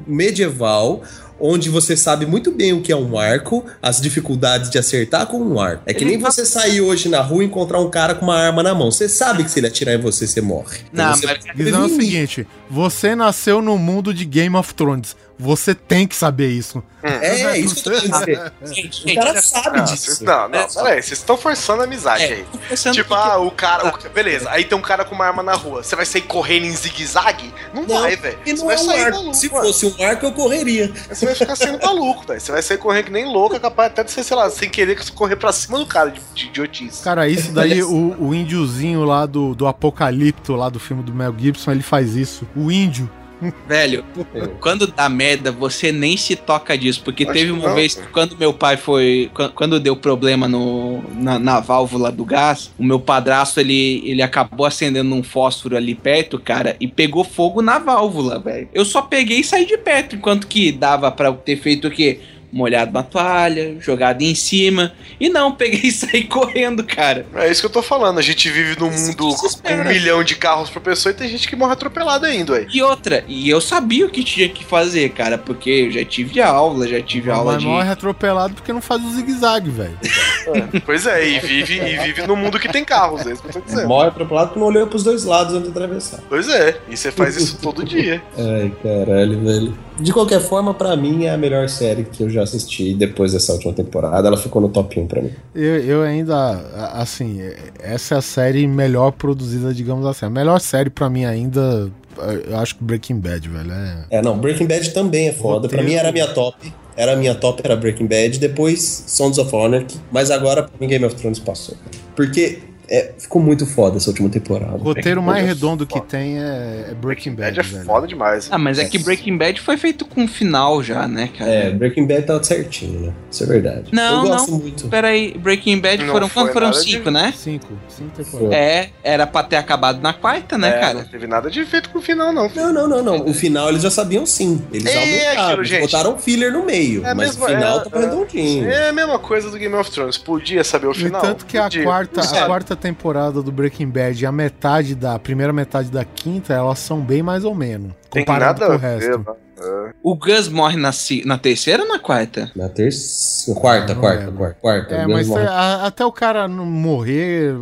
medieval. Onde você sabe muito bem o que é um arco, as dificuldades de acertar com um arco. É que Ele nem tá- você sair hoje na rua e encontrar um cara com uma arma na mão. Você sabe que se ele atirar em você, você morre. Então Não, você mas- Guizão, é o seguinte, você nasceu no mundo de Game of Thrones. Você tem que saber isso. É, isso que eu tô dizendo. Gente, O cara sabe Não, disso. vocês- não, não, peraí, vocês estão forçando a amizade É, aí. Tipo, que- ah, o cara. o- beleza, aí tem um cara com uma arma na rua. Você vai sair correndo em zigue-zague? Não, Não, vai, velho. Você não vai é um sair arco. Se fosse um arco, eu correria. Você vai ficar sendo maluco, velho. Você vai sair correndo que nem louco, é capaz até de você, sei lá, sem querer correr pra cima do cara de, de idiotice. Cara, isso *laughs* daí, o, o índiozinho lá do, do Apocalipto, lá do filme do Mel Gibson, ele faz isso. O índio. *laughs* Velho, quando dá merda, você nem se toca disso. Porque Acho teve uma não, vez, cara. quando meu pai foi. quan- Quando deu problema no, na, na válvula do gás, o meu padrasto ele, ele acabou acendendo um fósforo ali perto, cara, e pegou fogo na válvula, velho. Eu só peguei e saí de perto, enquanto que dava pra eu ter feito o quê? Molhado na toalha, jogado em cima. E não, peguei e *laughs* saí correndo, cara. É isso que eu tô falando. A gente vive num Isso mundo com um milhão de carros por pessoa e tem gente que morre atropelado ainda, aí. E outra, e eu sabia o que tinha que fazer, cara, porque eu já tive aula, já tive aula Mas de. morre atropelado porque não faz o zigue-zague, velho. *laughs* Pois é, e vive, e vive num mundo que tem carros, é isso que eu tô dizendo. Morre atropelado porque não olhou pros dois lados antes de atravessar. Pois é, e você faz isso todo dia. Ai, caralho, velho. De qualquer forma, pra mim é a melhor série que eu já assisti depois dessa última temporada. Ela ficou no top 1 pra mim. Eu, eu ainda, assim, essa é a série melhor produzida, digamos assim. A melhor série pra mim ainda, eu acho que Breaking Bad, velho. É, É, não, Breaking Bad também é foda. Pra Roteiro. mim era a minha top. Era a minha top, era Breaking Bad. Depois Sons of Anarchy. Mas agora, pra mim, Game of Thrones passou. Porque é, ficou muito foda essa última temporada. o roteiro mais é redondo que tem é, é Breaking Bad, Bad é foda demais. Ah, mas é que Breaking Bad foi feito com final já, né, cara? É, Breaking Bad tá certinho, né? Isso é verdade. Não, eu gosto não. muito. Peraí, Breaking Bad Não foram foi quando foram nada de- cinco, né? Cinco, cinco temporadas. É, era pra ter acabado na quarta, né, É, Não cara? teve nada de feito com o final, não. Não, não, não, não. O final eles já sabiam sim. Eles É aumentaram. aquilo, gente. botaram filler no meio. É mas mesmo, o final é, tá é. redondinho. É a mesma coisa do Game of Thrones. Podia saber o final. entanto que a Podia. quarta, Não a quarta temporada do Breaking Bad e a metade da a primeira metade da quinta, elas são bem mais ou menos. Tem Comparado nada com o ver, resto. mano. É. O Gus morre na, na terceira ou na quarta? Na terceira. Quarta, quarta, quarta, quarta. É, mas morre. a- até o cara não morrer,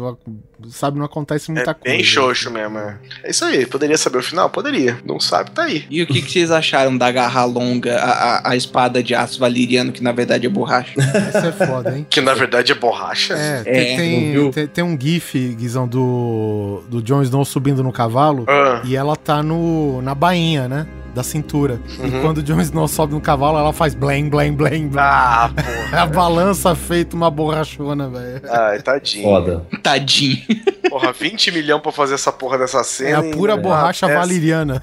sabe, não acontece muita É coisa. bem xoxo mesmo. É. é isso aí. Poderia saber o final? Poderia. Não sabe, tá aí. E o que, que vocês acharam da garra longa, a, a, a espada de aço valeriano, que na verdade é borracha? *laughs* Isso é foda, hein? *laughs* Que na verdade é borracha. É, É, tem, tem, tem um gif, Guizão, do, do Jon Snow subindo no cavalo Ah, e ela tá no, na bainha, né? Da cintura. E Uhum. quando o Jon Snow sobe no cavalo, ela faz blém, blém, blém, ah *laughs* É a porra. balança feita uma borrachona, velho. Ai, tadinho. Foda. Tadinho. Porra, 20 milhões pra fazer essa porra dessa É cena. a pura e- borracha Ah, essa- valeriana.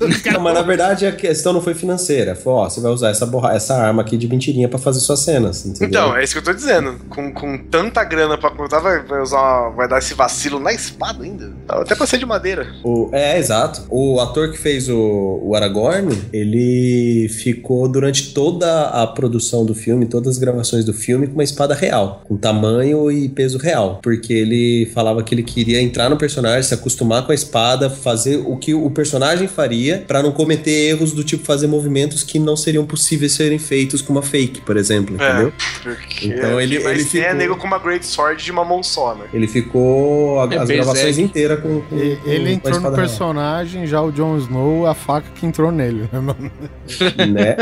*laughs* Não, mas na verdade a questão não foi financeira. Foi, ó, você vai usar essa, borra... essa arma aqui de mentirinha pra fazer suas cenas, entendeu? Então, é isso que eu tô dizendo. Com, com tanta grana pra contar, vai, vai usar uma- vai dar esse vacilo na espada ainda. Até pra ser de madeira. O- é, exato. O ator que fez o, o Aragorn, ele ficou durante toda a produção do filme, todas as gravações do filme, com uma espada real, com tamanho e peso real. Porque ele falava que ele queria entrar no personagem, se acostumar com a espada, fazer o que o personagem faria, pra não cometer erros do tipo fazer movimentos que não seriam possíveis serem feitos com uma fake, por exemplo, É. entendeu? Porque Então ele- ele ser é ficou- nego com uma Great Sword de uma mão só, né? Ele ficou a- É as Berserk. gravações inteiras com, com- com- Ele com a entrou no personagem, já o Jon Snow, a faca que entrou nele. né, mano? *laughs* *laughs* né?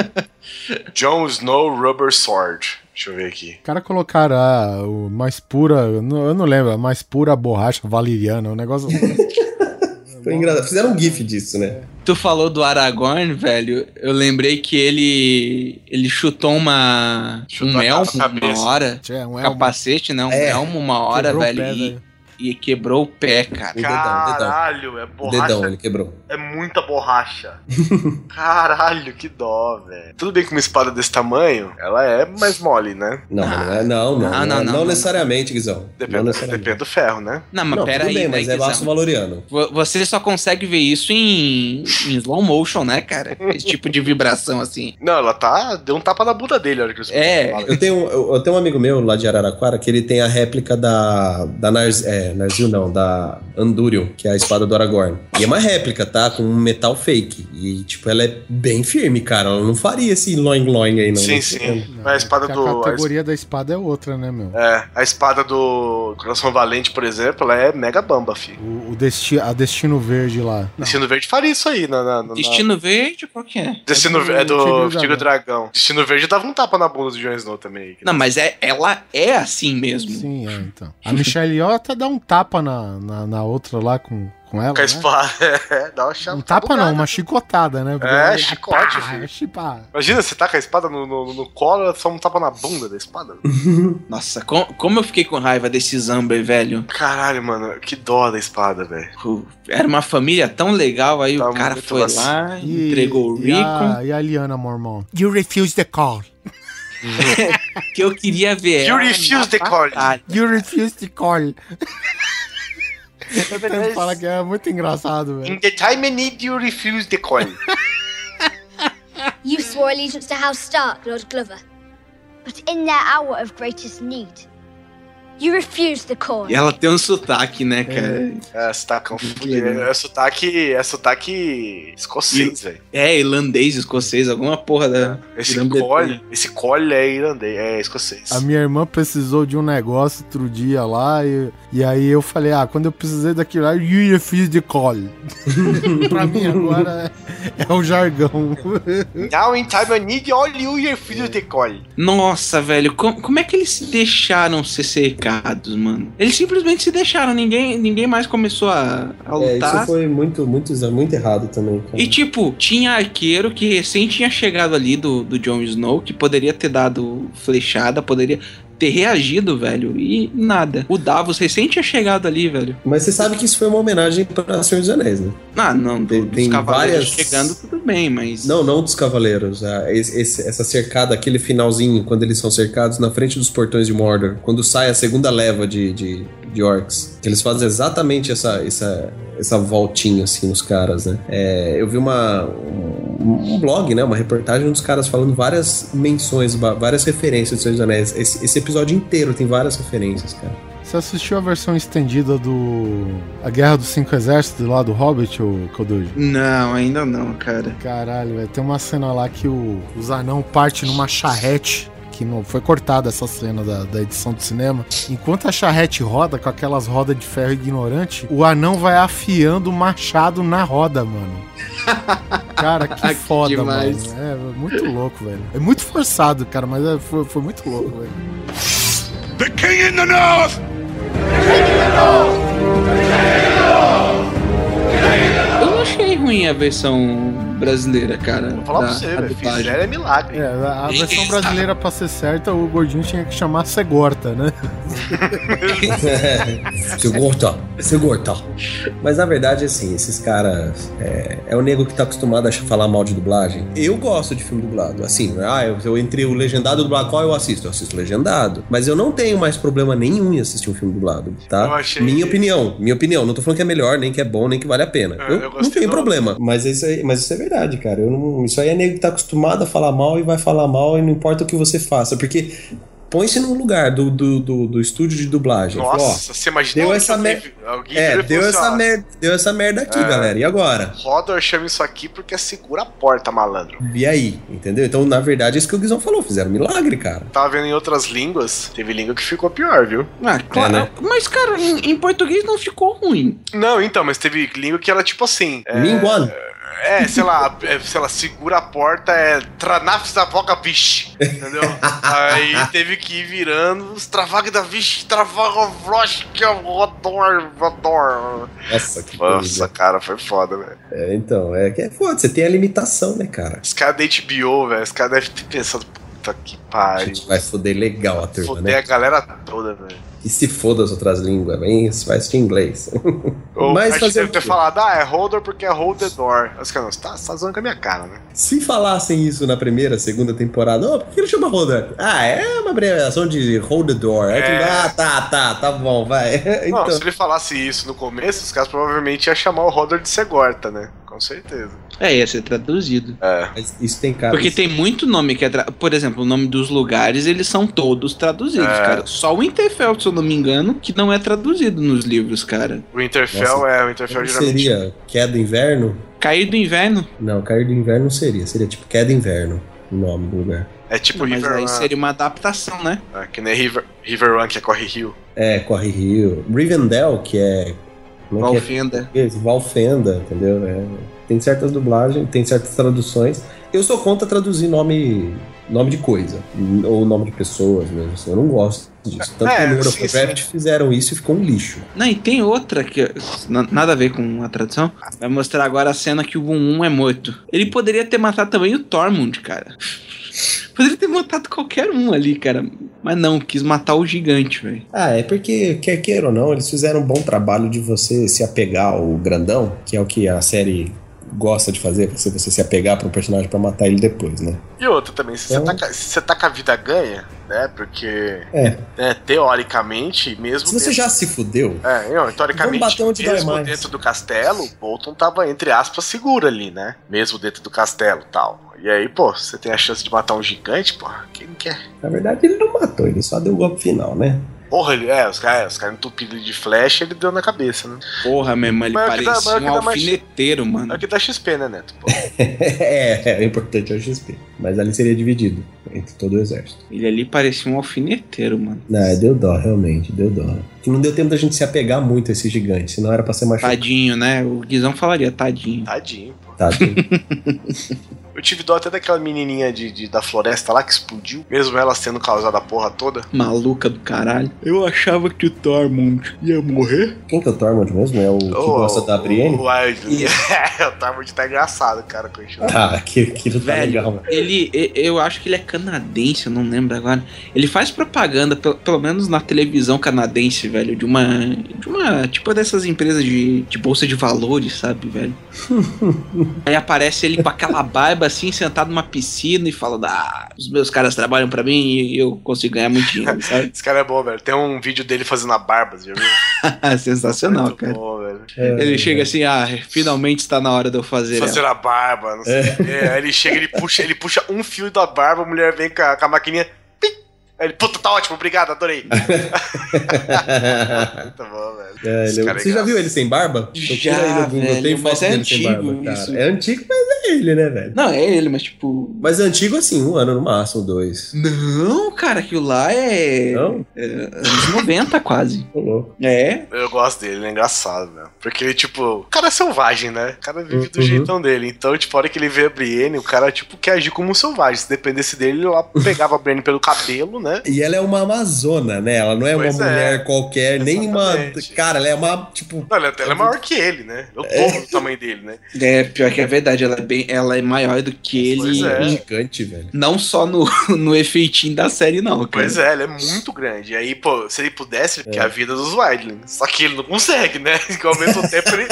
Jon Snow Rubber Sword. Deixa eu ver aqui. O cara colocaram a o mais pura, eu não, eu não lembro, a mais pura borracha valeriana, um negócio *laughs* Foi engraçado. Fizeram um gif disso, né? Tu falou do Aragorn, velho. Eu lembrei que ele ele chutou uma Chutou um elmo uma hora, É, um elmo. capacete, né? Um É. elmo uma hora, Quebrou velho, pé, e, velho. E quebrou o pé, cara. O dedão, o dedão. Caralho, é O borracha. dedão, ele quebrou. É muita borracha. *laughs* Caralho, que dó, velho. Tudo bem que uma espada desse tamanho, ela é mais mole, né? Não, é, não, não, Não, não, não, não, não não. necessariamente, Guizão. Depende, necessariamente. depende do ferro, né? Não, mas Não, pera tudo aí, bem, né, mas é Guizão? laço valoriano. Vo- Você só consegue ver isso em, em slow motion, né, cara? Esse tipo de vibração assim. *laughs* Não, ela tá. Deu um tapa na bunda dele, olha que os É. Eu tenho, eu, eu tenho um amigo meu lá de Araraquara que ele tem a réplica da. da Nars, é, Narzil não, da Andúrio, que é a espada do Aragorn. E é uma réplica, tá? Com um metal fake. E, tipo, ela é bem firme, cara. Ela não faria esse loing-loing aí, não. Sim, Não sim. sei. Mas a espada do. A a categoria da espada é outra, né, meu? É, a espada do Coração Valente, por exemplo, ela é mega bamba, fi. O, o desti a Destino Verde lá. Destino Verde faria isso aí na. na, na Destino Verde, qual que é? Destino É do é do Tigre Dragão. Destino Verde dava um tapa na bunda do Jon Snow também. Não, mas é, ela é assim mesmo. Sim, é, então. A Michelle Yeoh até dá um tapa na, na, na outra lá com, com ela, Com a né? espada. *laughs* É, dá uma chave. Um tapa não, uma chicotada, né? É, chicote, pá, filho. chipá. Imagina, você tá com a espada no, no, no colo, ela só um tapa na bunda da espada. *laughs* Nossa, com- como eu fiquei com raiva desse Zamber, velho. Caralho, mano, que dó da espada, velho. Era uma família tão legal, aí Tá o cara foi lá, E- entregou o e Rico. a, e a Liana Mormon. You refuse the call. Que eu queria ver You refuse the call. You refuse the call. *laughs* Ele fala que é muito engraçado, velho. In the time I need you refuse the call. You swore allegiance to House Stark, Lord Glover. But in their hour of greatest need, you refused the call. E ela tem um sotaque, né, cara? É, sotaque confundido. É sotaque, é sotaque escocês, velho. É, irlandês, escocês, alguma porra da. Esse Grã-Bretanha. cole, esse cole é irlandês, é escocês. A minha irmã precisou de um negócio outro dia lá e, e aí eu falei, ah, quando eu precisei daquilo lá, you refuse the call. *laughs* pra mim agora é, é o jargão. *laughs* Now in time I need all you refuse the call. Nossa, velho, com- como é que eles se deixaram ser cercados, mano? Eles simplesmente se deixaram, ninguém, ninguém mais começou a, a É, lutar. isso foi muito, muito, muito errado também, cara. E tipo, tinha arqueiro que recém tinha chegado ali do, do Jon Snow, que poderia ter dado flechada, poderia ter reagido, velho, e nada. O Davos recém tinha chegado ali, velho. Mas você sabe que isso foi uma homenagem pra Senhor dos Anéis, né? Ah, não, do, Tem- dos cavaleiros várias- chegando, tudo bem, mas. Não, não dos cavaleiros. ah, esse- esse- essa cercada, aquele finalzinho, quando eles são cercados na frente dos portões de Mordor, quando sai a segunda leva de, de, de orcs. Eles fazem exatamente essa, essa, essa voltinha, assim, nos caras, né? É, eu vi uma, um, um blog, né? Uma reportagem dos caras falando várias menções, várias referências do Senhor dos Anéis. Esse, esse episódio inteiro tem várias referências, cara. Você assistiu a versão estendida do A Guerra dos Cinco Exércitos lá do Hobbit, ou Kodoji? Não, ainda não, cara. Caralho, velho. Tem uma cena lá que o, os anão parte numa charrete. Que não foi cortada essa cena da, da edição do cinema. Enquanto a charrete roda com aquelas rodas de ferro ignorante, o anão vai afiando o machado na roda, mano. *laughs* Cara, que Que foda, demais. mano. É muito louco, velho. É muito forçado, cara, mas é- foi, foi muito louco, velho. The king in the north! Eu não achei ruim a versão brasileira, cara. Vou falar da- pra você, velho. dublagem. Fizeram é milagre. É, a a versão brasileira, pra ser certa, o gordinho tinha que chamar Segorta, né? *laughs* Seu gordo, seu gordo. Mas na verdade, assim, esses caras. É, é o nego que tá acostumado a falar mal de dublagem. Eu gosto de filme dublado. Assim, ah, eu, eu entre o legendado e o dublado, qual eu assisto? Eu assisto legendado. Mas eu não tenho mais problema nenhum em assistir um filme dublado, Eu tá? achei Minha opinião, minha opinião. Não tô falando que é melhor, nem que é bom, nem que vale a pena. É, eu, eu não tenho do- problema. Mas isso, aí, mas isso é verdade, cara. Eu não- isso aí é nego que tá acostumado a falar mal e vai falar mal e não importa o que você faça. Porque põe-se no lugar do, do, do, do estúdio de dublagem. Fala, ó, Nossa, você imaginou deu que essa alguém- mer- alguém é, deu essa, assim, ó, merda, deu essa merda aqui, É. galera. E agora? Rodor chama isso aqui porque segura a porta, malandro. E aí? Entendeu? Então, na verdade, é isso que o Guizão falou. Fizeram milagre, cara. Tava vendo em outras línguas, teve língua que ficou pior, viu? Ah, claro. É, né? Mas, cara, em, em português não ficou ruim. Não, então, mas teve língua que era tipo assim. é. É, sei lá, é, sei lá, segura a porta, é Tranaf Zavoga Vish, entendeu? Aí teve que ir virando Travag da Vish, Travag que é o Rodor, Rodor. Nossa, que Nossa, cara, foi foda, velho. É, então, é que é foda, você tem a limitação, né, cara? Os caras da HBO, velho, os caras devem ter pensado, puta que A pariu. gente vai foder legal a turma, Foder né? a galera toda, velho. E se foda as outras línguas, vem, vai assistir inglês. *laughs* Ou Mas a fazer deve ter falado, ah, é holder porque é hold the door. Os caras, tá, tá zoando com a minha cara, né? Se falassem isso na primeira, segunda temporada, oh, por que ele chama Holder? Ah, é uma abreviação de Hold the Door. Aí É. ah, tá, tá, tá bom, vai. *laughs* Não, Então, se ele falasse isso no começo, os caras provavelmente iam chamar o holder de Segorta, né? Com certeza. É, ia ser traduzido. É. mas isso tem cara. Porque tem muito nome que é. Tra... Por exemplo, o nome dos lugares, eles são todos traduzidos, É. cara. Só o Winterfell, se eu não me engano, que não é traduzido nos livros, cara. O Winterfell Nossa. é, o Winterfell Como geralmente. seria queda do inverno? Cair do inverno. Não, cair do inverno não seria. Seria tipo queda inverno o nome do lugar. É tipo Não, mas River aí Run. seria uma adaptação, né? É, que nem River, River Run, que é Corre Rio. É, Corre Rio. Rivendell, que é. Como é é? Valfenda. Esse, Valfenda, entendeu? É, tem certas dublagens, tem certas traduções. Eu sou contra traduzir nome, nome de coisa, ou nome de pessoas mesmo. assim, eu não gosto disso. Tanto É, que no World sim, of Warcraft fizeram isso e ficou um lixo. Não, e tem outra que. na- Nada a ver com a tradução. Vai mostrar agora a cena que o 1-1 é morto. Ele poderia ter matado também o Tormund, cara. Poderia ter matado qualquer um ali, cara. Mas não, quis matar o gigante, velho. Ah, é porque, quer queira ou não, eles fizeram um bom trabalho de você se apegar ao grandão, que é o que a série gosta de fazer, você, você se apegar para um personagem pra matar ele depois, né? E outra também, se você, Então- tá, se você tá com a vida ganha, né? Porque, É. né, teoricamente, mesmo. Se você dentro- já se fudeu, É, não, teoricamente, mesmo dentro do castelo, Bolton tava, entre aspas, seguro ali, né? Mesmo dentro do castelo e tal. E aí, pô, você tem a chance de matar um gigante, pô, quem não quer? na verdade ele não matou, ele só deu o golpe final, né? Porra, ele, é, os caras os cara entupiram ele de flecha ele deu na cabeça, né? Porra, meu irmão, ele Mas é o dá- parecia é o um mais- alfineteiro, É mano. o que dá XP, né, Neto? É, é importante é o XP. Mas ali seria dividido entre todo o exército. Ele ali parecia um alfineteiro, mano. Não, deu dó, realmente, deu dó. Que não deu tempo da gente se apegar muito a esse gigante, senão era pra ser mais Tadinho, né? O Guizão falaria, tadinho. Tadinho, pô. chutado. *laughs* Eu tive dó até daquela menininha de, de- da floresta lá que explodiu, mesmo ela sendo causada a porra toda. Maluca do caralho. Eu achava que o Tormund ia morrer. Quem que é o Tormund mesmo? É o que Ô, gosta da Brienne? O, o, *laughs* é, o Tormund tá engraçado, cara, com isso. Tá, aquilo, aquilo tá Velho, legal, mano. ele, e- eu acho que ele é canadense, eu não lembro agora. Ele faz propaganda, pelo, pelo menos na televisão canadense, velho, de uma. De uma. Tipo dessas empresas de, de bolsa de valores, sabe, velho? *laughs* Aí aparece ele com aquela barba assim, sentado numa piscina e fala: Ah, os meus caras trabalham pra mim e eu consigo ganhar muito dinheiro, sabe? *laughs* Esse cara é bom, velho. Tem um vídeo dele fazendo a barba, você já viu? *laughs* Sensacional, Muito cara. bom, velho. É, Ele chega assim, ah, finalmente está na hora de eu fazer ela. Fazer a barba, não sei quê. Aí ele chega, ele puxa, ele puxa um fio da barba, a mulher vem com a, com a maquininha. ele, puta, tá ótimo, obrigado, adorei. *laughs* Muito bom, velho. É, ele- cara é você já viu ele sem barba? Já, velho, mas é dele sem antigo barba, isso. É antigo, mas é ele, né, velho? Não, é ele, mas tipo. Mas é antigo assim, um ano no máximo, dois. Não, cara, aquilo lá é. Não? é anos 90 quase. Tô louco. É. Eu gosto dele, ele é engraçado, velho. Porque ele, tipo, o cara é selvagem, né? O cara vive do Uhum. jeitão dele. Então, tipo, a hora que ele vê a Brienne, o cara, tipo, quer agir como um selvagem. Se dependesse dele, ele lá *laughs* pegava a Brienne pelo cabelo, né? E ela é uma amazona, né? Ela não é Pois uma é. mulher qualquer, nem uma. Exatamente. Cara, ela é uma, tipo. Não, ela, ela é maior que ele, né? É o dobro do tamanho dele, né? É, pior que é verdade, ela é, bem, ela é maior do que Pois ele. é. Gigante, velho. Não só no, *laughs* no efeitinho da série, não, cara. Pois é, ele é muito grande. E aí, pô, se ele pudesse, ele quer a vida dos Wildlings. Só que ele não consegue, né? *laughs* Que ao mesmo tempo ele.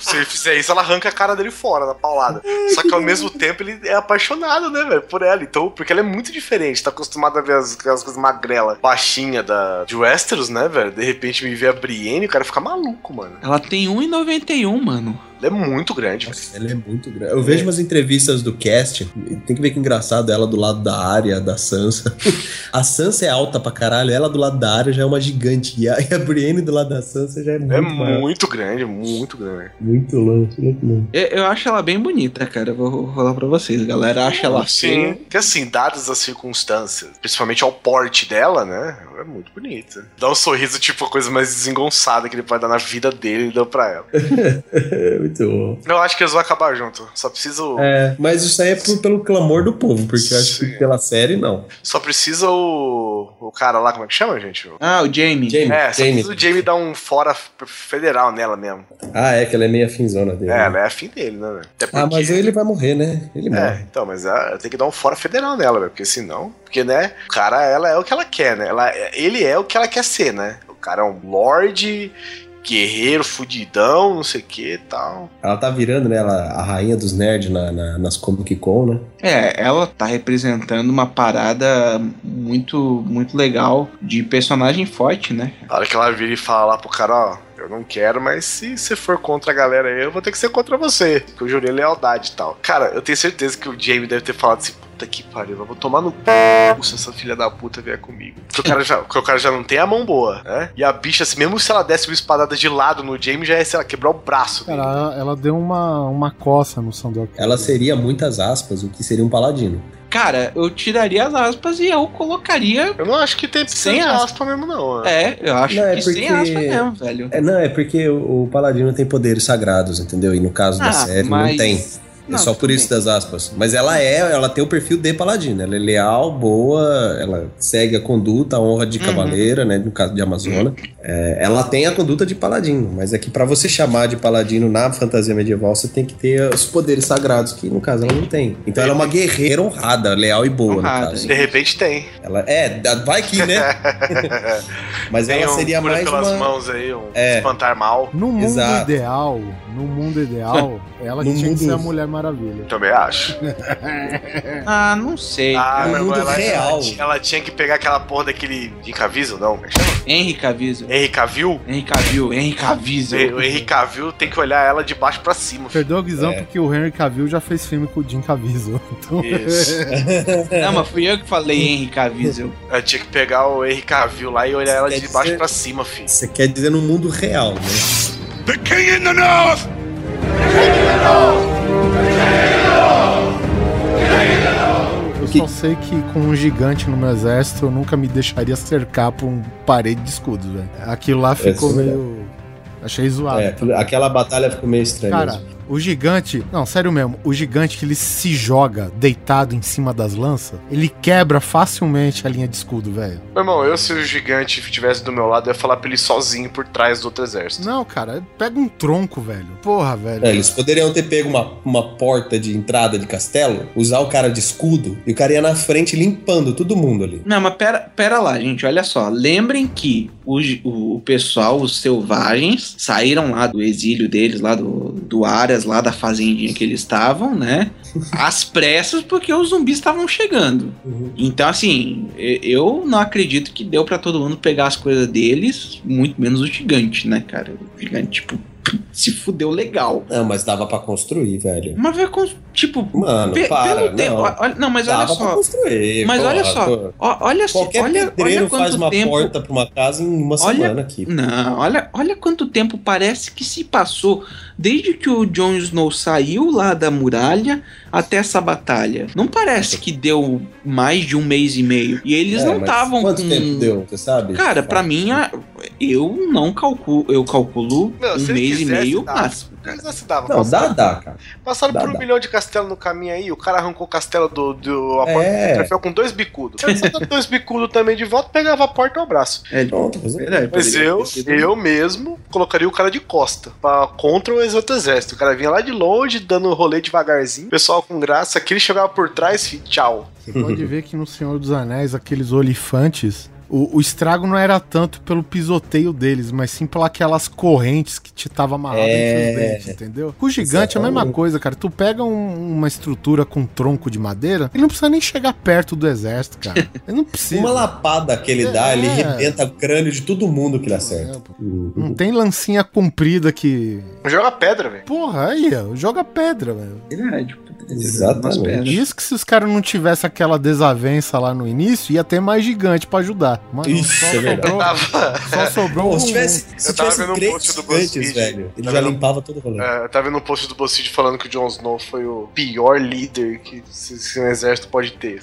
Se ele fizer isso, ela arranca a cara dele fora na paulada. Só que ao mesmo tempo ele é apaixonado, né, velho, por ela. Então, porque ela é muito diferente. Tá acostumado a ver as, aquelas coisas magrela, baixinha da, de Westeros, né, velho? De repente me vê a Brienne, o cara fica maluco, mano. Ela tem 1,91, mano. Ela é muito grande. Nossa, ela é muito grande. Eu vejo umas entrevistas do cast, tem que ver que engraçado ela do lado da área, da Sansa. *laughs* A Sansa é alta pra caralho, ela do lado da área já é uma gigante. E a, e a Brienne do lado da Sansa já é muito É maior. muito grande, muito grande. Muito longe, muito longe. Eu, eu acho ela bem bonita, cara. Eu Vou falar pra vocês. A galera acha ela. Sim, que assim, dadas as circunstâncias, principalmente ao porte dela, né? Ela é muito bonita. Dá um sorriso, tipo, a coisa mais desengonçada que ele pode dar na vida dele, ele deu pra ela. muito *laughs* Muito. Eu acho que eles vão acabar junto. Só preciso. É, mas isso aí é por- pelo clamor do povo, porque eu acho que pela série, não. Só precisa o. O cara lá, como é que chama, gente? Ah, o Jamie. Jamie, É, só Jamie. precisa o Jamie dar um fora federal nela mesmo. Ah, é que ela é meio afinzona dele. É, né? ela é afim dele, né, velho? Até Ah, mas ele vai morrer, né? Ele É, morre. então, mas ela tem que dar um fora federal nela, velho. Porque senão. Porque, né, o cara, ela é o que ela quer, né? Ela, ele é o que ela quer ser, né? O cara é um lorde, guerreiro, fudidão, não sei o que e tal. Ela tá virando, né? Ela, a rainha dos nerds na, na- nas Comic Con, né? É, ela tá representando uma parada muito, muito legal de personagem forte, né? A hora que ela vira e fala lá pro cara, ó, eu não quero, mas se você for contra a galera aí, eu vou ter que ser contra você. Porque eu jurei lealdade e tal. Cara, eu tenho certeza que o Jamie deve ter falado assim, puta que pariu, eu vou tomar no c... se essa filha da puta vier comigo. Porque o cara já, porque o cara já não tem a mão boa, né? E a bicha, assim, mesmo se ela desse uma espadada de lado no Jamie, já ia, sei lá, quebrar o braço. Cara, ela, ela deu uma, uma coça no Sandor. Ela seria, muitas aspas, o que seria um paladino. Cara, eu tiraria as aspas e eu colocaria. Eu não acho que tem Sem sem aspa. mesmo, não. né? É, eu acho Não, é que sem porque- aspas mesmo, velho. É, não, é porque o, o paladino tem poderes sagrados, entendeu? E no caso da Ah, série mas- não tem. É Não, só por isso bem. das aspas. Mas ela é, ela tem o perfil de paladino. Ela é leal, boa, ela segue a conduta, a honra de Uhum. cavaleira, né? No caso de Amazona. É, ela tem a conduta de paladino, mas é que pra você chamar de paladino na fantasia medieval, você tem que ter os poderes sagrados, que no caso ela não tem. Então ela é uma guerreira honrada, leal e boa, Honrada, no caso. De repente tem. Ela, é, vai que, né? *laughs* mas Tem ela um seria mais pelas uma... mãos aí, um É. espantar mal. No mundo Exato. ideal, no mundo ideal, *laughs* ela No tinha que ser a Mulher Maravilha. Também acho. *laughs* Ah, não sei. Ah, No mas mundo ela, real. Ela, tinha- ela tinha que pegar aquela porra daquele Henry Cavill, não? É? Henry Cavill. Henry Cavill? Henry Cavill, Henry Cavill. O Henry Cavill tem que olhar ela de baixo pra cima. filho. Perdeu a visão É. porque o Henry Cavill já fez filme com o Jim Caviezel. *laughs* Então, Isso. *laughs* Não, mas fui eu que falei Henry Cavill. Ela tinha que pegar o Henry Cavill lá e olhar ela de baixo dizer- pra cima, filho. Você quer dizer no mundo real, né? The king in the north! Eu só sei que com um gigante no meu exército eu nunca me deixaria cercar por um parede de escudos, velho. Aquilo lá ficou Essa é meio. Achei zoado. É, aquela batalha ficou meio estranha. Cara, mesmo. O gigante. Não, sério mesmo. O gigante que ele se joga deitado em cima das lanças, ele quebra facilmente a linha de escudo, velho. Meu irmão, eu se o gigante estivesse do meu lado, eu ia falar pra ele ir sozinho por trás do outro exército. Não, cara, pega um tronco, velho. Porra, velho. É, eles poderiam ter pego uma, uma porta de entrada de castelo, usar o cara de escudo e o cara ia na frente limpando todo mundo ali. Não, mas pera, pera lá, gente, olha só. Lembrem que o, o, o pessoal, os selvagens, saíram lá do exílio deles, lá do, do Aras, lá da fazendinha que eles estavam, né? Às pressas, porque os zumbis estavam chegando. Então, assim, eu não acredito que deu pra todo mundo pegar as coisas deles, muito menos o gigante, né, cara? O gigante, tipo, se fudeu legal. Não, mas dava pra construir, velho. Mas vai com. Tipo, Mano, pe- para, pelo tempo. não. Olha, não, mas olha Dava pra só. construir. Mas porra, olha só, olha só, Qualquer olha, pedreiro olha quanto faz uma tempo, porta pra uma casa em uma Olha- semana aqui. Não, olha, olha quanto tempo parece que se passou desde que o Jon Snow saiu lá da muralha até essa batalha. Não parece que deu mais de um mês e meio. E eles É, não estavam com. Quanto tempo deu, você sabe? Cara, pra mim, eu não calculo, eu calculo Não, um mês e quisesse, meio dava. máximo. Se Cara. quisesse, dava. Não, dá, Passaram- dá, cara. Passaram Dá, por um dá. milhão de castelo no caminho aí, o cara arrancou o castelo do, do É. do troféu com dois bicudos. Se ele dando dois bicudos também de volta, pegava a porta ao braço. É, Pronto, mas- verdade, Mas poderia eu, eu mesmo colocaria o cara de costa pra, contra o exército. O cara vinha lá de longe, dando rolê devagarzinho. O pessoal com graça, aquele chegava por trás, fi, tchau. Você pode ver que no Senhor dos Anéis, aqueles olifantes, o, o estrago não era tanto pelo pisoteio deles, mas sim pelas aquelas correntes que te tava amarrado É. entre os dentes, entendeu? Com o gigante é a mesma coisa, cara. Tu pega um- uma estrutura com tronco de madeira, ele não precisa nem chegar perto do exército, cara. *laughs* Ele não precisa. Uma lapada que ele dá, É. ele rebenta o crânio de todo mundo que ele acerta. Não tem lancinha comprida que. Joga pedra, velho. Porra, aí, ó, joga pedra, velho. Verdade, Exatamente. Isso que se os caras não tivessem aquela desavença lá no início, ia ter mais gigante pra ajudar. Mas Isso, só é sobrou, Tava, só sobrou Pô, um. se tivesse, se Eu tava tivesse vendo um post do BuzzFeed. velho, ele Tava já vendo- limpava todo o rolê. é, eu tava vendo um post do BuzzFeed falando que o Jon Snow foi o pior líder que se, se um exército pode ter.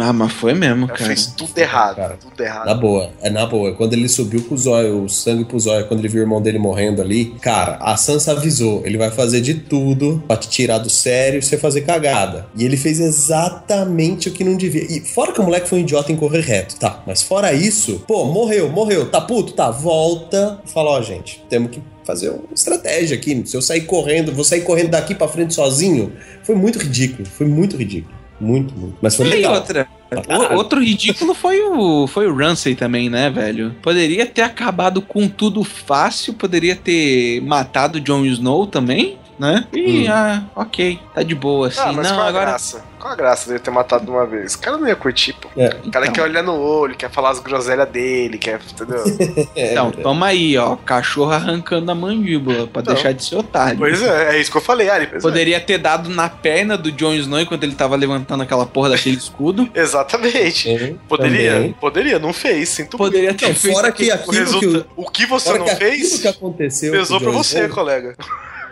Ah, mas foi mesmo, Ela cara. fez tudo errado, cara. tudo errado. Na boa, é na boa. Quando ele subiu pro zóio, o sangue pro zóio, quando ele viu o irmão dele morrendo ali, cara, a Sansa avisou, ele vai fazer de tudo pra te tirar do sério e você fazer cagada. E ele fez exatamente o que não devia. E fora que o moleque foi um idiota em correr reto, tá? Mas fora isso, pô, morreu, morreu, tá puto, tá, volta e fala, ó, gente, temos que fazer uma estratégia aqui. Se eu sair correndo, vou sair correndo daqui pra frente sozinho. Foi muito ridículo, foi muito ridículo. Muito, muito. Mas foi E legal. outra. O- outro ridículo foi o, foi o Ramsay também, né, velho? Poderia ter acabado com tudo fácil, poderia ter matado o Jon Snow também, né? E, Hum. ah, ok, tá de boa, assim. ah, mas não, qual a agora. graça? Qual a graça dele ter matado de uma vez? O cara não ia curtir, pô. É. O cara Então. quer olhar no olho, quer falar as groselhas dele, quer. Entendeu? *laughs* É, Então, toma aí, ó. Cachorro arrancando a mandíbula pra Então. deixar de ser otário. pois é, é isso que eu falei, Ari. é. Poderia ter dado na perna do Jon Snow enquanto ele tava levantando aquela porra daquele escudo. *laughs* Exatamente. Poderia, também. poderia, não fez. Sinto muito. Poderia ter Não, feito fora que O, aquilo que, resulta... o, o que você fora não que fez, que aconteceu pesou pra você, Snow, colega.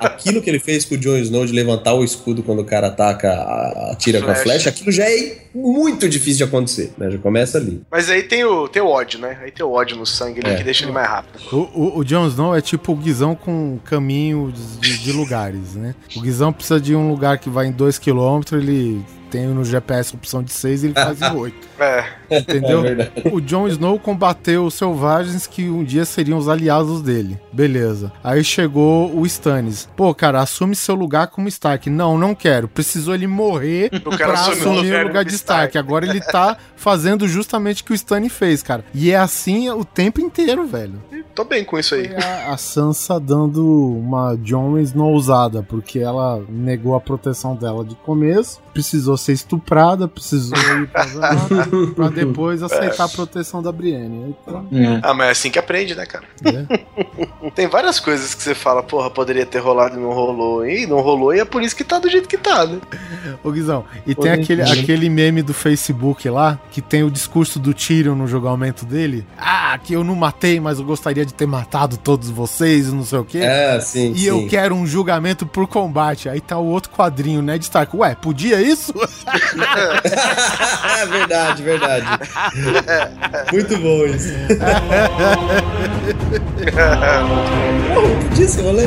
Aquilo que ele fez com o Jon Snow de levantar o escudo quando o cara ataca, a- atira com a Flecha. aquilo já é muito difícil de acontecer, né? Já começa ali. Mas aí tem o, tem o ódio, né? Aí tem o ódio no sangue ali É. que deixa ele mais rápido. O, o, o Jon Snow é tipo o Guizão com caminho de, de lugares, né? O Guizão precisa de um lugar que vai em 2km, ele tem no GPS a opção de 6 e ele faz em 8. *laughs* É, Entendeu? É. O Jon Snow combateu os selvagens que um dia seriam os aliados dele. Beleza. Aí chegou o Stannis. Pô, cara, assume seu lugar como Stark. Não, não quero. Precisou ele morrer O pra o assumir lugar o lugar do de Stark. Stark. Agora ele tá fazendo justamente o que o Stannis fez, cara. E é assim o tempo inteiro, velho. tô bem com isso aí. A, a Sansa dando uma Jon Snowzada, porque ela negou a proteção dela de começo, precisou ser estuprada, precisou *laughs* ir pra, pra depois aceitar a proteção da Brienne. Então, É. Ah, mas é assim que aprende, né, cara? é. *laughs* Tem várias coisas que você fala, porra, poderia ter rolado e não rolou. E não rolou, e é por isso que tá do jeito que tá, né? Ô Guizão, e Pô, tem aquele, entendi. aquele meme do Facebook lá, que tem o discurso do Tyrion no julgamento dele. Ah, que eu não matei, mas eu gostaria de ter matado todos vocês, não sei o quê. É, sim, E sim. eu quero um julgamento por combate. Aí tá o outro quadrinho, né, de Stark. Ué, podia isso? É *laughs* verdade, verdade. Muito bom isso. Pô, podia ser rolê.